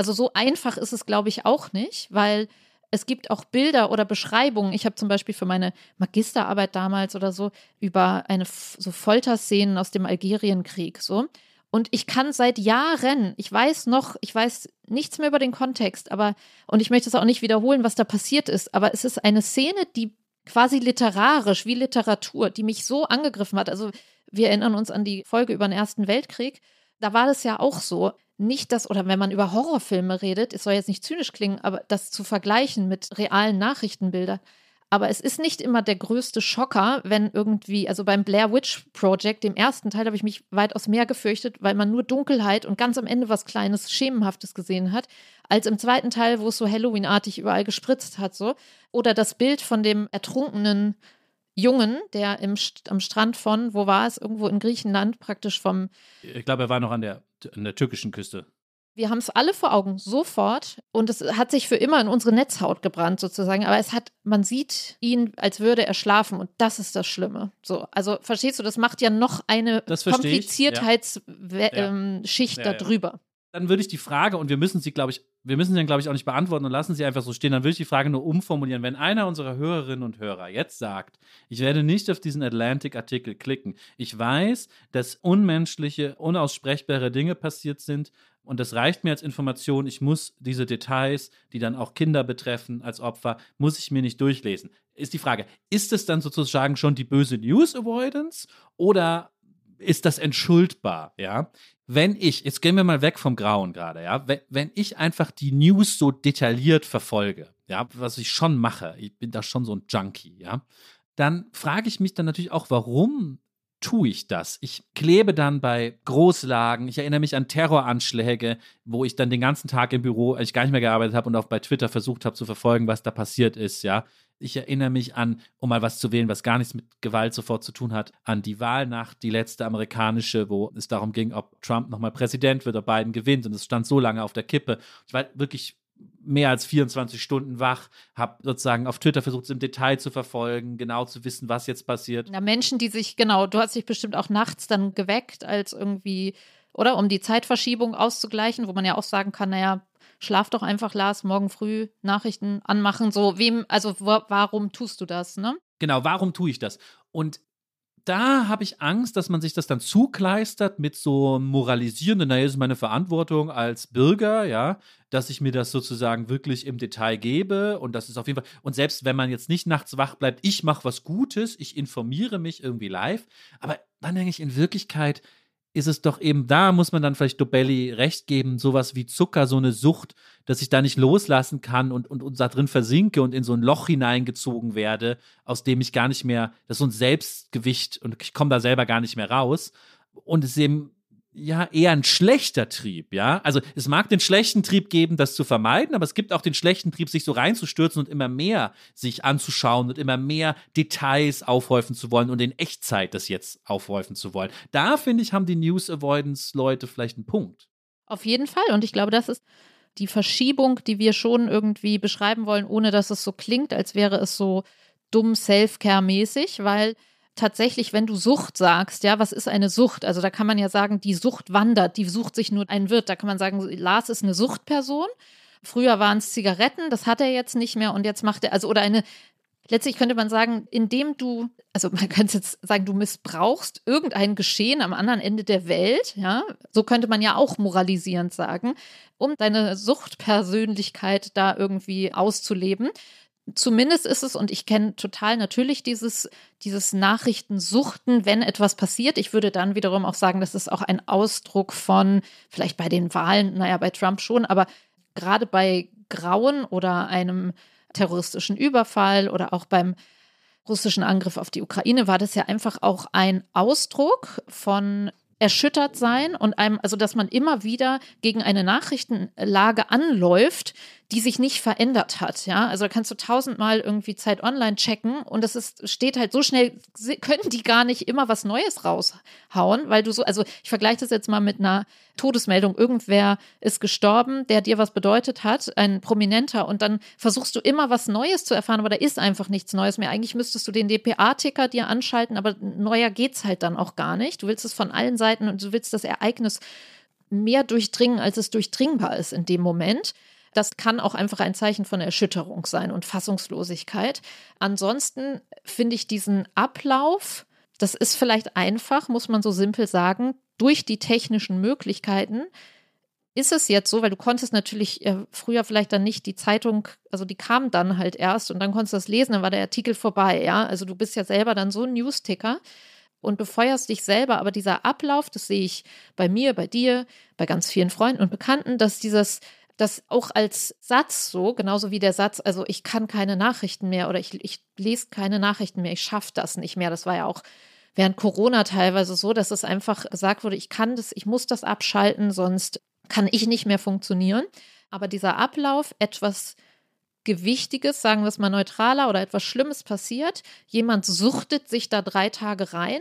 also so einfach ist es, glaube ich, auch nicht, weil es gibt auch Bilder oder Beschreibungen. Ich habe zum Beispiel für meine Magisterarbeit damals oder so über eine so Folterszenen aus dem Algerienkrieg so. Und ich kann seit Jahren, ich weiß noch, ich weiß nichts mehr über den Kontext, aber, und ich möchte es auch nicht wiederholen, was da passiert ist, aber es ist eine Szene, die quasi literarisch, wie Literatur, die mich so angegriffen hat. Also wir erinnern uns an die Folge über den Ersten Weltkrieg. Da war das ja auch so nicht das, oder wenn man über Horrorfilme redet, es soll jetzt nicht zynisch klingen, aber das zu vergleichen mit realen Nachrichtenbildern. Aber es ist nicht immer der größte Schocker, wenn irgendwie, also beim Blair Witch Project, dem ersten Teil, habe ich mich weitaus mehr gefürchtet, weil man nur Dunkelheit und ganz am Ende was Kleines, Schemenhaftes gesehen hat, als im zweiten Teil, wo es so Halloween-artig überall gespritzt hat, so. Oder das Bild von dem ertrunkenen Jungen, der im, am Strand von, wo war es, irgendwo in Griechenland, praktisch vom. Ich glaube, er war noch an der, an der türkischen Küste. Wir haben es alle vor Augen, sofort. Und es hat sich für immer in unsere Netzhaut gebrannt, sozusagen. Aber es hat, man sieht ihn, als würde er schlafen. Und das ist das Schlimme. So, also verstehst du, das macht ja noch eine Kompliziertheitsschicht ja. ähm, ja, darüber dann würde ich die Frage, und wir müssen sie, glaube ich, wir müssen sie dann, glaube ich, auch nicht beantworten und lassen sie einfach so stehen, dann würde ich die Frage nur umformulieren. Wenn einer unserer Hörerinnen und Hörer jetzt sagt, ich werde nicht auf diesen Atlantic-Artikel klicken, ich weiß, dass unmenschliche, unaussprechbare Dinge passiert sind und das reicht mir als Information, ich muss diese Details, die dann auch Kinder betreffen als Opfer, muss ich mir nicht durchlesen. Ist die Frage, ist es dann sozusagen schon die böse News Avoidance oder ist das entschuldbar, ja? Wenn ich, jetzt gehen wir mal weg vom Grauen gerade, ja, wenn, wenn ich einfach die News so detailliert verfolge, ja, was ich schon mache, ich bin da schon so ein Junkie, ja, dann frage ich mich dann natürlich auch, warum tue ich das? Ich klebe dann bei Großlagen. Ich erinnere mich an Terroranschläge, wo ich dann den ganzen Tag im Büro eigentlich gar nicht mehr gearbeitet habe und auch bei Twitter versucht habe zu verfolgen, was da passiert ist, ja. Ich erinnere mich an, um mal was zu wählen, was gar nichts mit Gewalt sofort zu tun hat, an die Wahlnacht, die letzte amerikanische, wo es darum ging, ob Trump nochmal Präsident wird, ob Biden gewinnt. Und es stand so lange auf der Kippe. Ich war wirklich mehr als 24 Stunden wach, habe sozusagen auf Twitter versucht, es im Detail zu verfolgen, genau zu wissen, was jetzt passiert. Na, Menschen, die sich, genau, du hast dich bestimmt auch nachts dann geweckt, als irgendwie, oder um die Zeitverschiebung auszugleichen, wo man ja auch sagen kann, naja, schlaf doch einfach, Lars, morgen früh Nachrichten anmachen. So, wem, also warum tust du das, ne? Genau, warum tue ich das? Und da habe ich Angst, dass man sich das dann zukleistert mit so moralisierenden, naja, ist meine Verantwortung als Bürger, ja, dass ich mir das sozusagen wirklich im Detail gebe und das ist auf jeden Fall, und selbst wenn man jetzt nicht nachts wach bleibt, ich mache was Gutes, ich informiere mich irgendwie live, aber dann denke ich in Wirklichkeit, ist es doch eben, da muss man dann vielleicht Dobelli recht geben, sowas wie Zucker, so eine Sucht, dass ich da nicht loslassen kann und, und, und da drin versinke und in so ein Loch hineingezogen werde, aus dem ich gar nicht mehr, das ist so ein Selbstgewicht und ich komme da selber gar nicht mehr raus. Und es eben ja eher ein schlechter Trieb, ja. Also es mag den schlechten Trieb geben, das zu vermeiden, aber es gibt auch den schlechten Trieb, sich so reinzustürzen und immer mehr sich anzuschauen und immer mehr Details aufhäufen zu wollen und in Echtzeit das jetzt aufhäufen zu wollen. Da finde ich, haben die News Avoidance Leute vielleicht einen Punkt. Auf jeden Fall. Und ich glaube, das ist die Verschiebung, die wir schon irgendwie beschreiben wollen, ohne dass es so klingt, als wäre es so dumm Self-Care-mäßig, weil tatsächlich, wenn du Sucht sagst, ja, was ist eine Sucht? Also da kann man ja sagen, die Sucht wandert, die sucht sich nur einen Wirt. Da kann man sagen, Lars ist eine Suchtperson. Früher waren es Zigaretten, das hat er jetzt nicht mehr und jetzt macht er, also oder eine, letztlich könnte man sagen, indem du, also man könnte jetzt sagen, du missbrauchst irgendein Geschehen am anderen Ende der Welt, ja, so könnte man ja auch moralisierend sagen, um deine Suchtpersönlichkeit da irgendwie auszuleben. Zumindest ist es, und ich kenne total natürlich dieses, dieses Nachrichtensuchten, wenn etwas passiert. Ich würde dann wiederum auch sagen, das ist auch ein Ausdruck von, vielleicht bei den Wahlen, naja, bei Trump schon, aber gerade bei Grauen oder einem terroristischen Überfall oder auch beim russischen Angriff auf die Ukraine war das ja einfach auch ein Ausdruck von erschüttert sein und einem, also dass man immer wieder gegen eine Nachrichtenlage anläuft, die sich nicht verändert hat. Ja, also da kannst du tausendmal irgendwie Zeit online checken und es ist, steht halt so schnell, können die gar nicht immer was Neues raushauen, weil du so, also ich vergleiche das jetzt mal mit einer Todesmeldung. Irgendwer ist gestorben, der dir was bedeutet hat, ein Prominenter, und dann versuchst du immer was Neues zu erfahren, aber da ist einfach nichts Neues mehr. Eigentlich müsstest du den DPA-Ticker dir anschalten, aber neuer geht's halt dann auch gar nicht. Du willst es von allen Seiten und du willst das Ereignis mehr durchdringen, als es durchdringbar ist in dem Moment. Das kann auch einfach ein Zeichen von Erschütterung sein und Fassungslosigkeit. Ansonsten finde ich diesen Ablauf, das ist vielleicht einfach, muss man so simpel sagen, durch die technischen Möglichkeiten ist es jetzt so, weil du konntest natürlich äh, früher vielleicht dann nicht die Zeitung, also die kam dann halt erst und dann konntest du das lesen, dann war der Artikel vorbei, ja. Also du bist ja selber dann so ein Newsticker und befeuerst dich selber, aber dieser Ablauf, das sehe ich bei mir, bei dir, bei ganz vielen Freunden und Bekannten, dass dieses das auch als Satz so, genauso wie der Satz, also ich kann keine Nachrichten mehr oder ich, ich lese keine Nachrichten mehr, ich schaffe das nicht mehr. Das war ja auch während Corona teilweise so, dass es einfach gesagt wurde, ich kann das, ich muss das abschalten, sonst kann ich nicht mehr funktionieren. Aber dieser Ablauf, etwas Gewichtiges, sagen wir es mal neutraler oder etwas Schlimmes passiert, jemand suchtet sich da drei Tage rein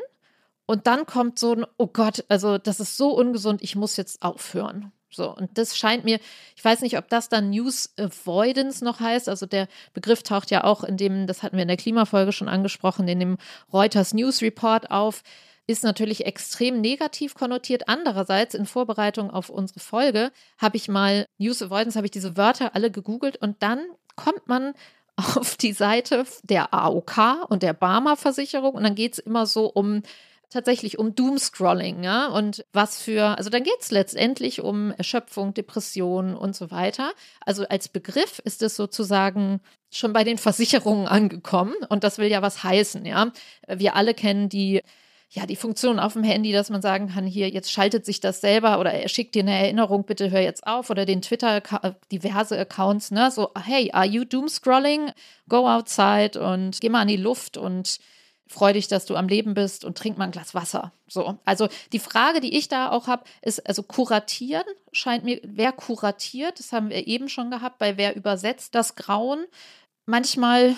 und dann kommt so ein, oh Gott, also das ist so ungesund, ich muss jetzt aufhören. So, und das scheint mir, ich weiß nicht, ob das dann News Avoidance noch heißt. Also der Begriff taucht ja auch in dem, das hatten wir in der Klimafolge schon angesprochen, in dem Reuters News Report auf, ist natürlich extrem negativ konnotiert. Andererseits, in Vorbereitung auf unsere Folge, habe ich mal News Avoidance, habe ich diese Wörter alle gegoogelt und dann kommt man auf die Seite der AOK und der Barmer-Versicherung und dann geht es immer so um tatsächlich um Doomscrolling, ja, und was für, also dann geht es letztendlich um Erschöpfung, Depression und so weiter. Also als Begriff ist es sozusagen schon bei den Versicherungen angekommen und das will ja was heißen, ja. Wir alle kennen die ja, die Funktion auf dem Handy, dass man sagen kann, hier, jetzt schaltet sich das selber oder er schickt dir eine Erinnerung, bitte hör jetzt auf oder den Twitter, diverse Accounts, ne, so, hey, are you doomscrolling? Go outside und geh mal an die Luft und freu dich, dass du am Leben bist und trink mal ein Glas Wasser. So, also die Frage, die ich da auch habe, ist, also kuratieren scheint mir, wer kuratiert, das haben wir eben schon gehabt, bei wer übersetzt das Grauen. Manchmal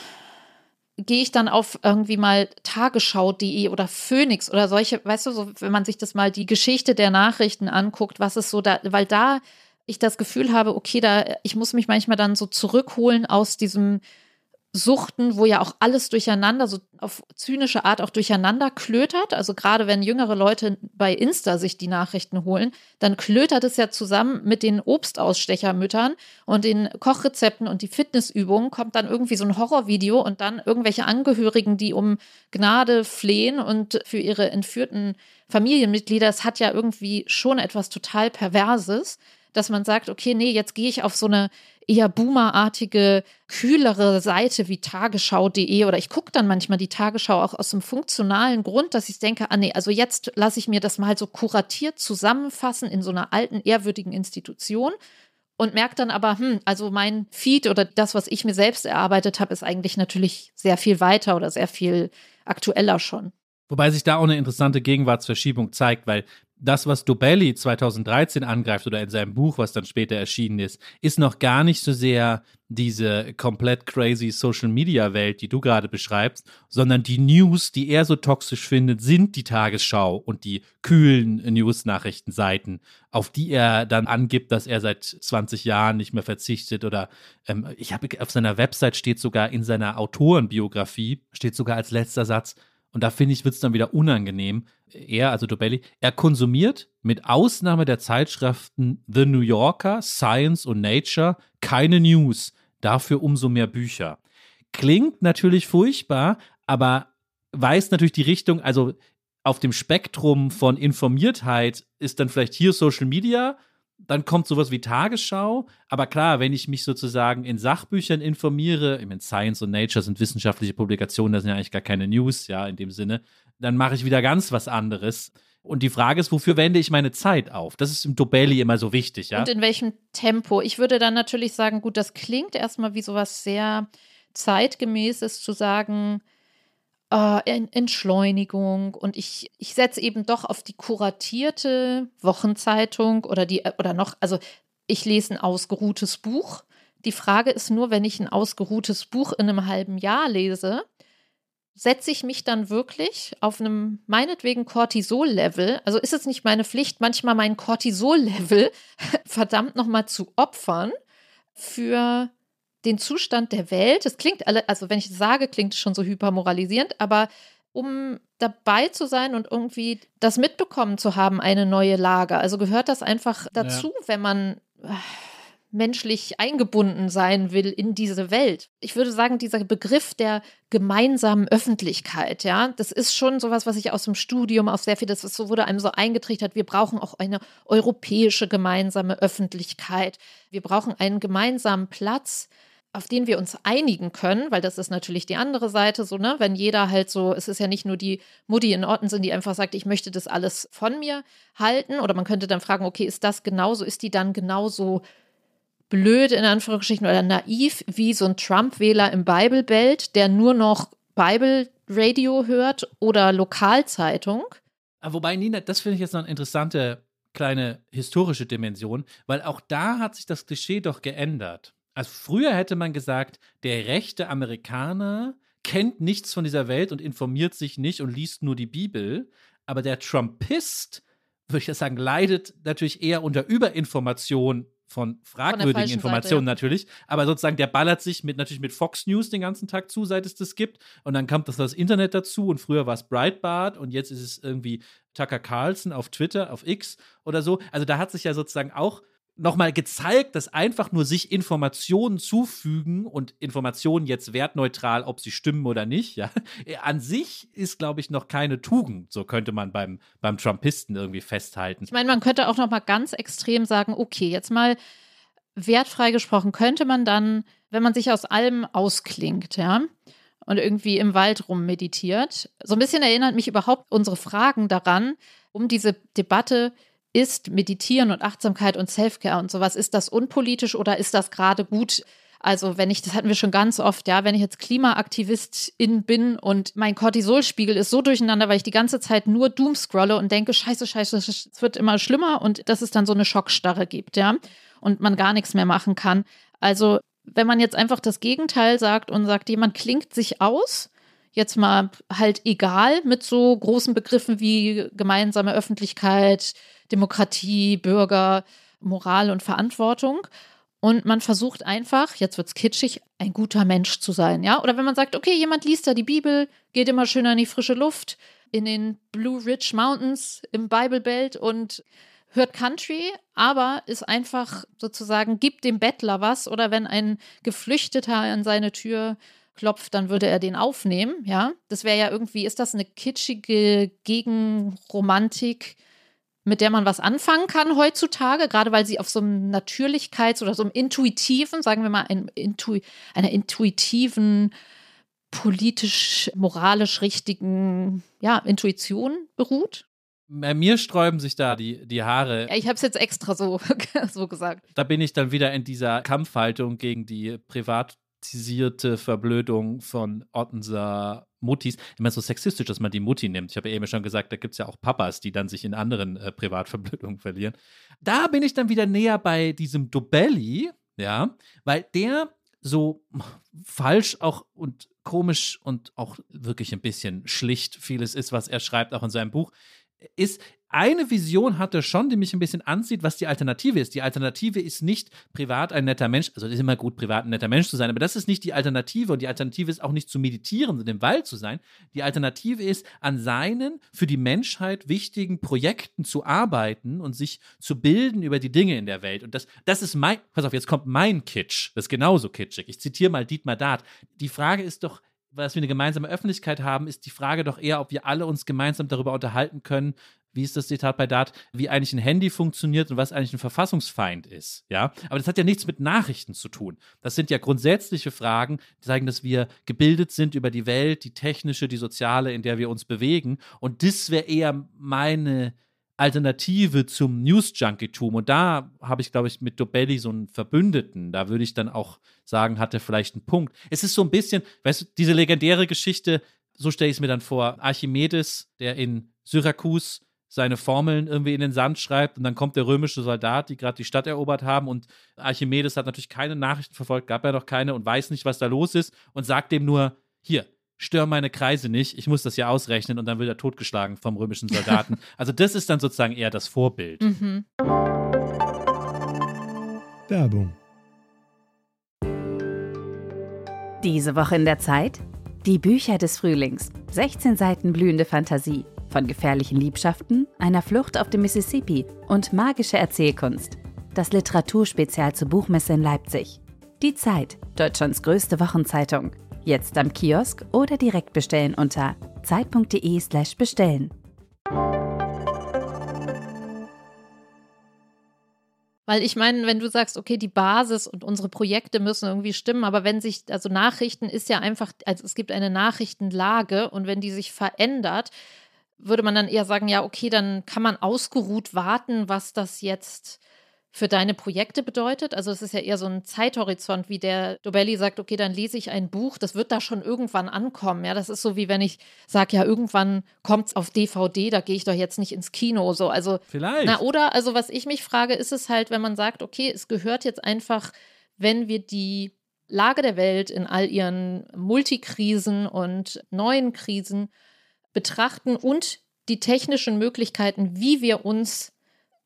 gehe ich dann auf irgendwie mal tagesschau.de oder Phoenix oder solche, weißt du, so, wenn man sich das mal die Geschichte der Nachrichten anguckt, was ist so da, weil da ich das Gefühl habe, okay, da, ich muss mich manchmal dann so zurückholen aus diesem Suchten, wo ja auch alles durcheinander, so auf zynische Art auch durcheinander klötert. Also gerade wenn jüngere Leute bei Insta sich die Nachrichten holen, dann klötert es ja zusammen mit den Obstausstechermüttern und den Kochrezepten und die Fitnessübungen, kommt dann irgendwie so ein Horrorvideo und dann irgendwelche Angehörigen, die um Gnade flehen und für ihre entführten Familienmitglieder. Es hat ja irgendwie schon etwas total Perverses dass man sagt, okay, nee, jetzt gehe ich auf so eine eher boomerartige, kühlere Seite wie tagesschau.de oder ich gucke dann manchmal die Tagesschau auch aus einem funktionalen Grund, dass ich denke, ah nee, also jetzt lasse ich mir das mal so kuratiert zusammenfassen in so einer alten, ehrwürdigen Institution und merke dann aber, hm, also mein Feed oder das, was ich mir selbst erarbeitet habe, ist eigentlich natürlich sehr viel weiter oder sehr viel aktueller schon. Wobei sich da auch eine interessante Gegenwartsverschiebung zeigt, weil das, was Dobelli 2013 angreift oder in seinem Buch, was dann später erschienen ist, ist noch gar nicht so sehr diese komplett crazy Social Media Welt, die du gerade beschreibst, sondern die News, die er so toxisch findet, sind die Tagesschau und die kühlen News-Nachrichtenseiten, auf die er dann angibt, dass er seit 20 Jahren nicht mehr verzichtet oder ähm, ich habe auf seiner Website steht sogar in seiner Autorenbiografie steht sogar als letzter Satz und da finde ich, wird es dann wieder unangenehm. Er, also Dobelli, er konsumiert mit Ausnahme der Zeitschriften The New Yorker, Science und Nature keine News, dafür umso mehr Bücher. Klingt natürlich furchtbar, aber weist natürlich die Richtung, also auf dem Spektrum von Informiertheit ist dann vielleicht hier Social Media, dann kommt sowas wie Tagesschau. Aber klar, wenn ich mich sozusagen in Sachbüchern informiere, ich meine, Science und Nature sind wissenschaftliche Publikationen, das sind ja eigentlich gar keine News, ja, in dem Sinne, dann mache ich wieder ganz was anderes. Und die Frage ist, wofür wende ich meine Zeit auf? Das ist im Dobelli immer so wichtig, ja. Und in welchem Tempo? Ich würde dann natürlich sagen, gut, das klingt erstmal wie sowas sehr zeitgemäßes zu sagen, äh, Entschleunigung und ich, ich setze eben doch auf die kuratierte Wochenzeitung oder die, oder noch, also ich lese ein ausgeruhtes Buch. Die Frage ist nur, wenn ich ein ausgeruhtes Buch in einem halben Jahr lese, setze ich mich dann wirklich auf einem meinetwegen Cortisol-Level, also ist es nicht meine Pflicht, manchmal mein Cortisol-Level verdammt nochmal zu opfern für den Zustand der Welt. Es klingt alle, also wenn ich sage, klingt es schon so hypermoralisierend, aber um dabei zu sein und irgendwie das mitbekommen zu haben, eine neue Lage. Also gehört das einfach dazu, ja. wenn man äh, menschlich eingebunden sein will in diese Welt. Ich würde sagen, dieser Begriff der gemeinsamen Öffentlichkeit, ja, das ist schon sowas, was ich aus dem Studium auf sehr viel, das so wurde einem so eingetrichtert. Wir brauchen auch eine europäische gemeinsame Öffentlichkeit. Wir brauchen einen gemeinsamen Platz, auf den wir uns einigen können, weil das ist natürlich die andere Seite so, ne? Wenn jeder halt so, es ist ja nicht nur die Mutti in Orten sind, die einfach sagt, ich möchte das alles von mir halten. Oder man könnte dann fragen, okay, ist das genauso, ist die dann genauso blöd in Anführungsstrichen oder naiv wie so ein Trump-Wähler im Bible Belt, der nur noch Bible Radio hört oder Lokalzeitung? Ah, wobei, Nina, das finde ich jetzt noch eine interessante kleine historische Dimension, weil auch da hat sich das Klischee doch geändert. Also früher hätte man gesagt, der rechte Amerikaner kennt nichts von dieser Welt und informiert sich nicht und liest nur die Bibel. Aber der Trumpist, würde ich sagen, leidet natürlich eher unter Überinformation von fragwürdigen von Informationen Seite, ja. natürlich, aber sozusagen der ballert sich mit natürlich mit Fox News den ganzen Tag zu, seit es das gibt und dann kommt das, das Internet dazu und früher war es Breitbart und jetzt ist es irgendwie Tucker Carlson auf Twitter, auf X oder so. Also da hat sich ja sozusagen auch nochmal gezeigt, dass einfach nur sich Informationen zufügen und Informationen jetzt wertneutral, ob sie stimmen oder nicht, ja, an sich ist, glaube ich, noch keine Tugend. So könnte man beim, beim Trumpisten irgendwie festhalten. Ich meine, man könnte auch nochmal ganz extrem sagen, okay, jetzt mal wertfrei gesprochen, könnte man dann, wenn man sich aus allem ausklingt, ja, und irgendwie im Wald rummeditiert, so ein bisschen erinnert mich überhaupt unsere Fragen daran, um diese Debatte, ist Meditieren und Achtsamkeit und Selfcare und sowas, ist das unpolitisch oder ist das gerade gut? Also, wenn ich, das hatten wir schon ganz oft, ja, wenn ich jetzt Klimaaktivistin bin und mein Cortisolspiegel ist so durcheinander, weil ich die ganze Zeit nur Doom scrolle und denke, scheiße, scheiße, es wird immer schlimmer und dass es dann so eine Schockstarre gibt, ja, und man gar nichts mehr machen kann. Also, wenn man jetzt einfach das Gegenteil sagt und sagt, jemand klingt sich aus, jetzt mal halt egal mit so großen Begriffen wie gemeinsame Öffentlichkeit, Demokratie, Bürger, Moral und Verantwortung. Und man versucht einfach, jetzt wird es kitschig, ein guter Mensch zu sein, ja? Oder wenn man sagt, okay, jemand liest da die Bibel, geht immer schön an die frische Luft, in den Blue Ridge Mountains im Bible Belt und hört Country, aber ist einfach sozusagen, gibt dem Bettler was oder wenn ein Geflüchteter an seine Tür klopft, dann würde er den aufnehmen, ja? Das wäre ja irgendwie, ist das eine kitschige Gegenromantik? Mit der man was anfangen kann heutzutage, gerade weil sie auf so einem Natürlichkeits- oder so einem intuitiven, sagen wir mal, einem Intu einer intuitiven, politisch, moralisch richtigen ja, Intuition beruht. Bei mir sträuben sich da die, die Haare. Ja, ich habe es jetzt extra so, so gesagt. Da bin ich dann wieder in dieser Kampfhaltung gegen die privatisierte Verblödung von Ottenser Muttis, immer so sexistisch, dass man die Mutti nimmt. Ich habe ja eben schon gesagt, da gibt es ja auch Papas, die dann sich in anderen äh, Privatverblödungen verlieren. Da bin ich dann wieder näher bei diesem Dobelli, ja, weil der so falsch auch und komisch und auch wirklich ein bisschen schlicht vieles ist, was er schreibt, auch in seinem Buch. ist, eine Vision hat er schon, die mich ein bisschen anzieht, was die Alternative ist. Die Alternative ist nicht privat ein netter Mensch, also es ist immer gut, privat ein netter Mensch zu sein, aber das ist nicht die Alternative und die Alternative ist auch nicht zu meditieren und im Wald zu sein. Die Alternative ist, an seinen für die Menschheit wichtigen Projekten zu arbeiten und sich zu bilden über die Dinge in der Welt. Und das, das ist mein, pass auf, jetzt kommt mein Kitsch, das ist genauso kitschig. Ich zitiere mal Dietmar Dart. Die Frage ist doch, was wir eine gemeinsame Öffentlichkeit haben, ist die Frage doch eher, ob wir alle uns gemeinsam darüber unterhalten können, wie ist das Zitat bei Dart, wie eigentlich ein Handy funktioniert und was eigentlich ein Verfassungsfeind ist. Ja, aber das hat ja nichts mit Nachrichten zu tun. Das sind ja grundsätzliche Fragen, die zeigen, dass wir gebildet sind über die Welt, die technische, die soziale, in der wir uns bewegen. Und das wäre eher meine Alternative zum News-Junkie-Tum. Und da habe ich, glaube ich, mit Dobelli so einen Verbündeten. Da würde ich dann auch sagen, hat er vielleicht einen Punkt. Es ist so ein bisschen, weißt du, diese legendäre Geschichte, so stelle ich es mir dann vor, Archimedes, der in Syrakus seine Formeln irgendwie in den Sand schreibt und dann kommt der römische Soldat, die gerade die Stadt erobert haben und Archimedes hat natürlich keine Nachrichten verfolgt, gab ja noch keine und weiß nicht, was da los ist und sagt dem nur, hier, stör meine Kreise nicht, ich muss das ja ausrechnen und dann wird er totgeschlagen vom römischen Soldaten. also das ist dann sozusagen eher das Vorbild. Mhm. Werbung. Diese Woche in der Zeit? Die Bücher des Frühlings. 16 Seiten blühende Fantasie von gefährlichen Liebschaften, einer Flucht auf dem Mississippi und magische Erzählkunst. Das Literaturspezial zur Buchmesse in Leipzig. Die Zeit, Deutschlands größte Wochenzeitung. Jetzt am Kiosk oder direkt bestellen unter zeit.de/slash bestellen. Weil ich meine, wenn du sagst, okay, die Basis und unsere Projekte müssen irgendwie stimmen, aber wenn sich, also Nachrichten ist ja einfach, also es gibt eine Nachrichtenlage und wenn die sich verändert, würde man dann eher sagen, ja, okay, dann kann man ausgeruht warten, was das jetzt für deine Projekte bedeutet. Also es ist ja eher so ein Zeithorizont, wie der Dobelli sagt, okay, dann lese ich ein Buch, das wird da schon irgendwann ankommen. Ja, das ist so wie wenn ich sage, ja, irgendwann kommt es auf DVD, da gehe ich doch jetzt nicht ins Kino. So, also vielleicht. Na, oder, also was ich mich frage, ist es halt, wenn man sagt, okay, es gehört jetzt einfach, wenn wir die Lage der Welt in all ihren Multikrisen und neuen Krisen betrachten und die technischen Möglichkeiten, wie wir uns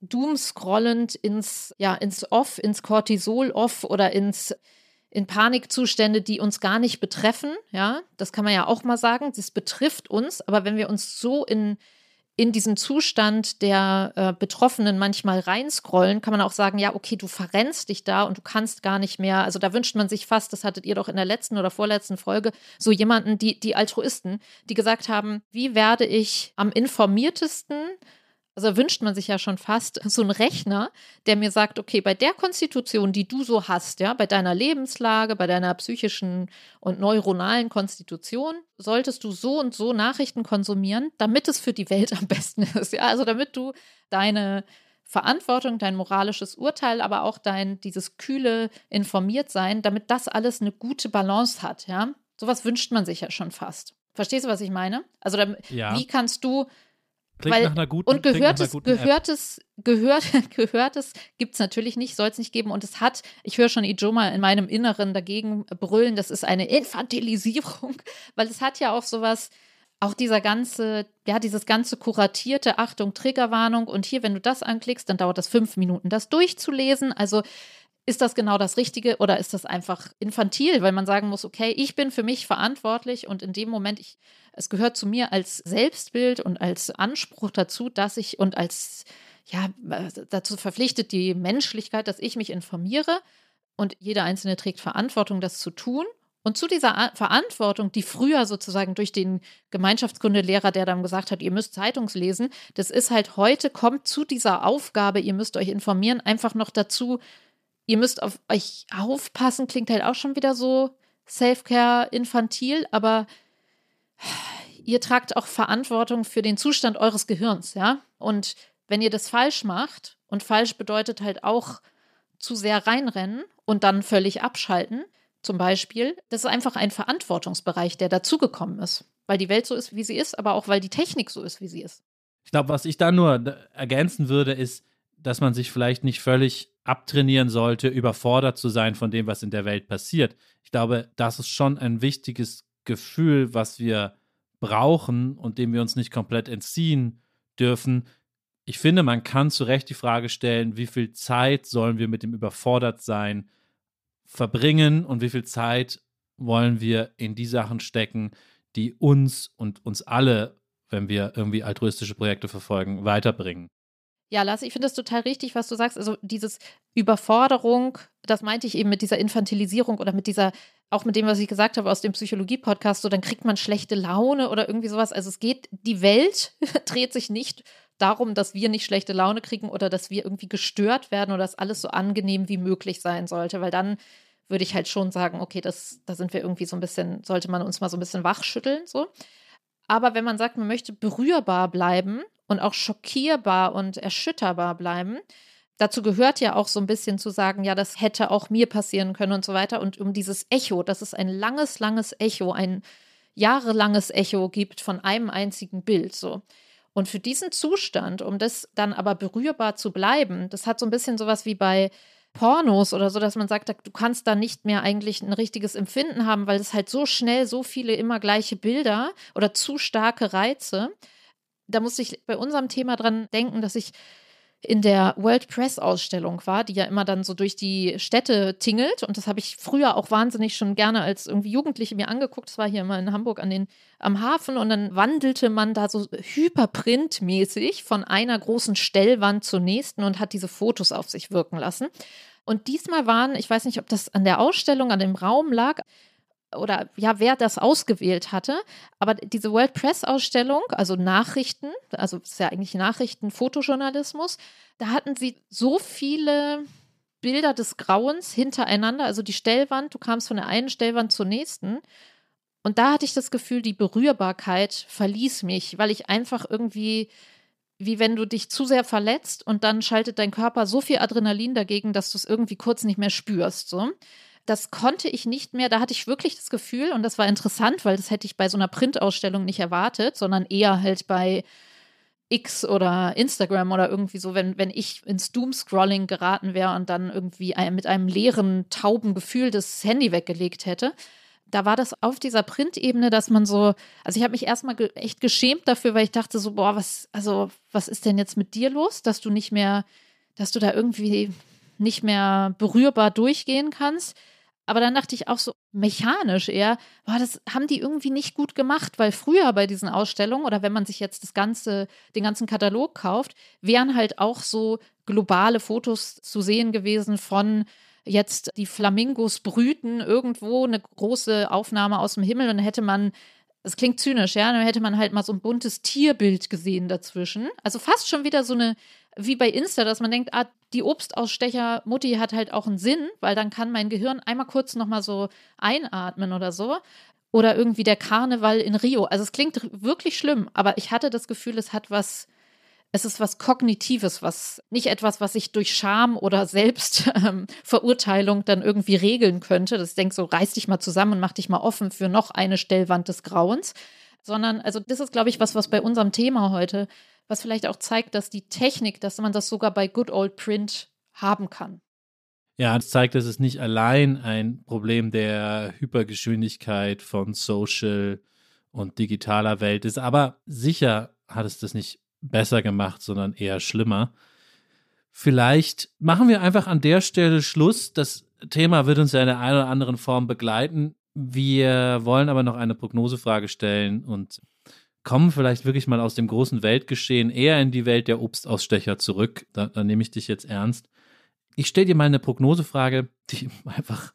doomscrollend ins, ja, ins Off, ins Cortisol-Off oder ins in Panikzustände, die uns gar nicht betreffen, ja, das kann man ja auch mal sagen, das betrifft uns, aber wenn wir uns so in in diesen Zustand der äh, Betroffenen manchmal reinscrollen, kann man auch sagen, ja, okay, du verrennst dich da und du kannst gar nicht mehr. Also da wünscht man sich fast, das hattet ihr doch in der letzten oder vorletzten Folge, so jemanden, die, die Altruisten, die gesagt haben, wie werde ich am informiertesten also wünscht man sich ja schon fast so einen Rechner, der mir sagt, okay, bei der Konstitution, die du so hast, ja, bei deiner Lebenslage, bei deiner psychischen und neuronalen Konstitution, solltest du so und so Nachrichten konsumieren, damit es für die Welt am besten ist. Ja, also damit du deine Verantwortung, dein moralisches Urteil, aber auch dein dieses kühle Informiertsein, damit das alles eine gute Balance hat, ja. Sowas wünscht man sich ja schon fast. Verstehst du, was ich meine? Also, da, ja. wie kannst du Klingt Weil, nach einer guten Und gehörtes, gehörtes, gehört, gehörtes gibt es natürlich nicht, soll es nicht geben. Und es hat, ich höre schon Ijoma in meinem Inneren dagegen brüllen, das ist eine Infantilisierung, weil es hat ja auch sowas, auch dieser ganze, ja, dieses ganze kuratierte, Achtung, Triggerwarnung und hier, wenn du das anklickst, dann dauert das fünf Minuten, das durchzulesen. Also ist das genau das Richtige oder ist das einfach infantil, weil man sagen muss, okay, ich bin für mich verantwortlich und in dem Moment, ich, es gehört zu mir als Selbstbild und als Anspruch dazu, dass ich und als, ja, dazu verpflichtet die Menschlichkeit, dass ich mich informiere und jeder Einzelne trägt Verantwortung, das zu tun. Und zu dieser Verantwortung, die früher sozusagen durch den Gemeinschaftskundelehrer, der dann gesagt hat, ihr müsst Zeitungs lesen, das ist halt heute, kommt zu dieser Aufgabe, ihr müsst euch informieren, einfach noch dazu, ihr müsst auf euch aufpassen, klingt halt auch schon wieder so Self-Care infantil, aber ihr tragt auch Verantwortung für den Zustand eures Gehirns, ja? Und wenn ihr das falsch macht, und falsch bedeutet halt auch zu sehr reinrennen und dann völlig abschalten, zum Beispiel, das ist einfach ein Verantwortungsbereich, der dazugekommen ist, weil die Welt so ist, wie sie ist, aber auch weil die Technik so ist, wie sie ist. Ich glaube, was ich da nur ergänzen würde, ist, dass man sich vielleicht nicht völlig abtrainieren sollte, überfordert zu sein von dem, was in der Welt passiert. Ich glaube, das ist schon ein wichtiges Gefühl, was wir brauchen und dem wir uns nicht komplett entziehen dürfen. Ich finde, man kann zu Recht die Frage stellen, wie viel Zeit sollen wir mit dem Überfordertsein verbringen und wie viel Zeit wollen wir in die Sachen stecken, die uns und uns alle, wenn wir irgendwie altruistische Projekte verfolgen, weiterbringen. Ja, Lasse, ich finde das total richtig, was du sagst. Also dieses Überforderung, das meinte ich eben mit dieser Infantilisierung oder mit dieser, auch mit dem, was ich gesagt habe aus dem Psychologie-Podcast, so dann kriegt man schlechte Laune oder irgendwie sowas. Also es geht, die Welt dreht sich nicht darum, dass wir nicht schlechte Laune kriegen oder dass wir irgendwie gestört werden oder dass alles so angenehm wie möglich sein sollte, weil dann würde ich halt schon sagen, okay, das, da sind wir irgendwie so ein bisschen, sollte man uns mal so ein bisschen wachschütteln, so. Aber wenn man sagt, man möchte berührbar bleiben und auch schockierbar und erschütterbar bleiben, dazu gehört ja auch so ein bisschen zu sagen, ja, das hätte auch mir passieren können und so weiter. Und um dieses Echo, das ist ein langes, langes Echo, ein jahrelanges Echo gibt von einem einzigen Bild, so. Und für diesen Zustand, um das dann aber berührbar zu bleiben, das hat so ein bisschen sowas wie bei Pornos oder so, dass man sagt, du kannst da nicht mehr eigentlich ein richtiges Empfinden haben, weil es halt so schnell so viele immer gleiche Bilder oder zu starke Reize. Da muss ich bei unserem Thema dran denken, dass ich in der World Press Ausstellung war, die ja immer dann so durch die Städte tingelt. Und das habe ich früher auch wahnsinnig schon gerne als irgendwie Jugendliche mir angeguckt. Das war hier immer in Hamburg an den, am Hafen und dann wandelte man da so hyperprintmäßig von einer großen Stellwand zur nächsten und hat diese Fotos auf sich wirken lassen. Und diesmal waren, ich weiß nicht, ob das an der Ausstellung, an dem Raum lag, oder ja, wer das ausgewählt hatte. Aber diese World Press Ausstellung, also Nachrichten, also ist ja eigentlich Nachrichten, Fotojournalismus, da hatten sie so viele Bilder des Grauens hintereinander, also die Stellwand, du kamst von der einen Stellwand zur nächsten. Und da hatte ich das Gefühl, die Berührbarkeit verließ mich, weil ich einfach irgendwie, wie wenn du dich zu sehr verletzt und dann schaltet dein Körper so viel Adrenalin dagegen, dass du es irgendwie kurz nicht mehr spürst. So das konnte ich nicht mehr. Da hatte ich wirklich das Gefühl, und das war interessant, weil das hätte ich bei so einer Printausstellung nicht erwartet, sondern eher halt bei X oder Instagram oder irgendwie so, wenn, wenn ich ins Doom-Scrolling geraten wäre und dann irgendwie mit einem leeren, tauben Gefühl das Handy weggelegt hätte. Da war das auf dieser Printebene, dass man so, also ich habe mich erstmal ge echt geschämt dafür, weil ich dachte so, boah, was, also, was ist denn jetzt mit dir los, dass du nicht mehr, dass du da irgendwie nicht mehr berührbar durchgehen kannst. Aber dann dachte ich auch so mechanisch eher, boah, das haben die irgendwie nicht gut gemacht, weil früher bei diesen Ausstellungen oder wenn man sich jetzt das ganze, den ganzen Katalog kauft, wären halt auch so globale Fotos zu sehen gewesen von jetzt die Flamingos brüten irgendwo eine große Aufnahme aus dem Himmel und dann hätte man das klingt zynisch, ja, dann hätte man halt mal so ein buntes Tierbild gesehen dazwischen. Also fast schon wieder so eine wie bei Insta, dass man denkt, ah, die Obstausstecher Mutti hat halt auch einen Sinn, weil dann kann mein Gehirn einmal kurz nochmal so einatmen oder so. Oder irgendwie der Karneval in Rio. Also es klingt wirklich schlimm, aber ich hatte das Gefühl, es hat was, es ist was Kognitives, was nicht etwas, was ich durch Scham oder Selbstverurteilung ähm, dann irgendwie regeln könnte. Das denke so, reiß dich mal zusammen und mach dich mal offen für noch eine Stellwand des Grauens. Sondern, also das ist, glaube ich, was, was bei unserem Thema heute was vielleicht auch zeigt, dass die Technik, dass man das sogar bei Good Old Print haben kann. Ja, das zeigt, dass es nicht allein ein Problem der Hypergeschwindigkeit von Social und digitaler Welt ist, aber sicher hat es das nicht besser gemacht, sondern eher schlimmer. Vielleicht machen wir einfach an der Stelle Schluss. Das Thema wird uns ja in der einen oder anderen Form begleiten. Wir wollen aber noch eine Prognosefrage stellen und kommen vielleicht wirklich mal aus dem großen Weltgeschehen eher in die Welt der Obstausstecher zurück. Da, da nehme ich dich jetzt ernst. Ich stelle dir mal eine Prognosefrage, die einfach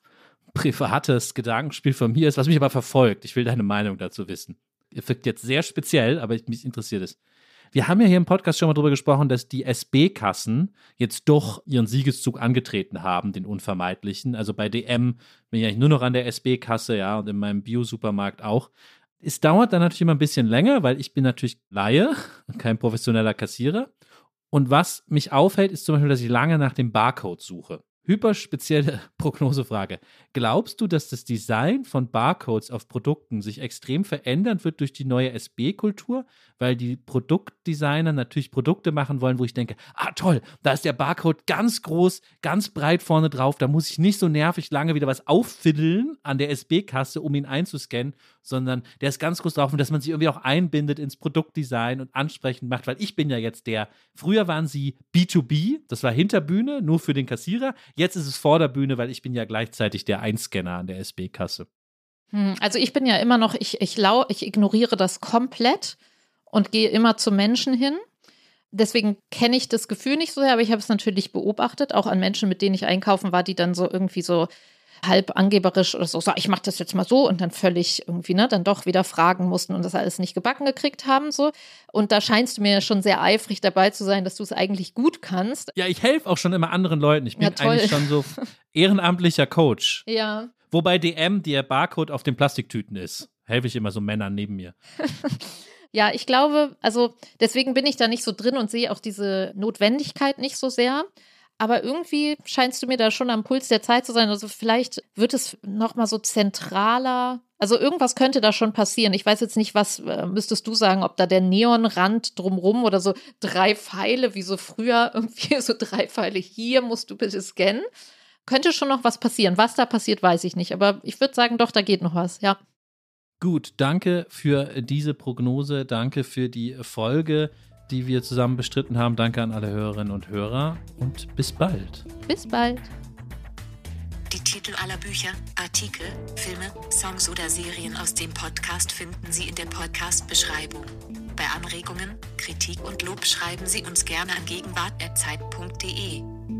privates Gedankenspiel von mir ist, was mich aber verfolgt. Ich will deine Meinung dazu wissen. Ihr wirkt jetzt sehr speziell, aber mich interessiert es. Wir haben ja hier im Podcast schon mal darüber gesprochen, dass die SB-Kassen jetzt doch ihren Siegeszug angetreten haben, den unvermeidlichen. Also bei DM bin ich eigentlich nur noch an der SB-Kasse, ja, und in meinem Bio-Supermarkt auch. Es dauert dann natürlich immer ein bisschen länger, weil ich bin natürlich Laie und kein professioneller Kassierer. Und was mich aufhält, ist zum Beispiel, dass ich lange nach dem Barcode suche. hyperspezielle Prognosefrage. Glaubst du, dass das Design von Barcodes auf Produkten sich extrem verändern wird durch die neue SB-Kultur? Weil die Produktdesigner natürlich Produkte machen wollen, wo ich denke, ah toll, da ist der Barcode ganz groß, ganz breit vorne drauf, da muss ich nicht so nervig lange wieder was auffiddeln an der SB-Kasse, um ihn einzuscannen, sondern der ist ganz groß drauf und dass man sich irgendwie auch einbindet ins Produktdesign und ansprechend macht, weil ich bin ja jetzt der, früher waren sie B2B, das war Hinterbühne, nur für den Kassierer, Jetzt ist es vor der Bühne, weil ich bin ja gleichzeitig der Einscanner an der SB-Kasse. Hm, also ich bin ja immer noch, ich, ich, lau, ich ignoriere das komplett und gehe immer zu Menschen hin. Deswegen kenne ich das Gefühl nicht so sehr, aber ich habe es natürlich beobachtet, auch an Menschen, mit denen ich einkaufen war, die dann so irgendwie so halb angeberisch oder so, so ich mache das jetzt mal so und dann völlig irgendwie, ne, dann doch wieder fragen mussten und das alles nicht gebacken gekriegt haben, so. Und da scheinst du mir schon sehr eifrig dabei zu sein, dass du es eigentlich gut kannst. Ja, ich helfe auch schon immer anderen Leuten. Ich bin ja, eigentlich schon so ehrenamtlicher Coach. Ja. Wobei DM der Barcode auf den Plastiktüten ist. Helfe ich immer so Männern neben mir. Ja, ich glaube, also deswegen bin ich da nicht so drin und sehe auch diese Notwendigkeit nicht so sehr. Aber irgendwie scheinst du mir da schon am Puls der Zeit zu sein. Also vielleicht wird es noch mal so zentraler. Also irgendwas könnte da schon passieren. Ich weiß jetzt nicht, was äh, müsstest du sagen, ob da der Neonrand drumrum oder so drei Pfeile, wie so früher irgendwie so drei Pfeile hier musst du bitte scannen. Könnte schon noch was passieren. Was da passiert, weiß ich nicht. Aber ich würde sagen, doch, da geht noch was. Ja. Gut, danke für diese Prognose. Danke für die Folge die wir zusammen bestritten haben. Danke an alle Hörerinnen und Hörer und bis bald. Bis bald. Die Titel aller Bücher, Artikel, Filme, Songs oder Serien aus dem Podcast finden Sie in der Podcast-Beschreibung. Bei Anregungen, Kritik und Lob schreiben Sie uns gerne an gegenwart.zeit.de.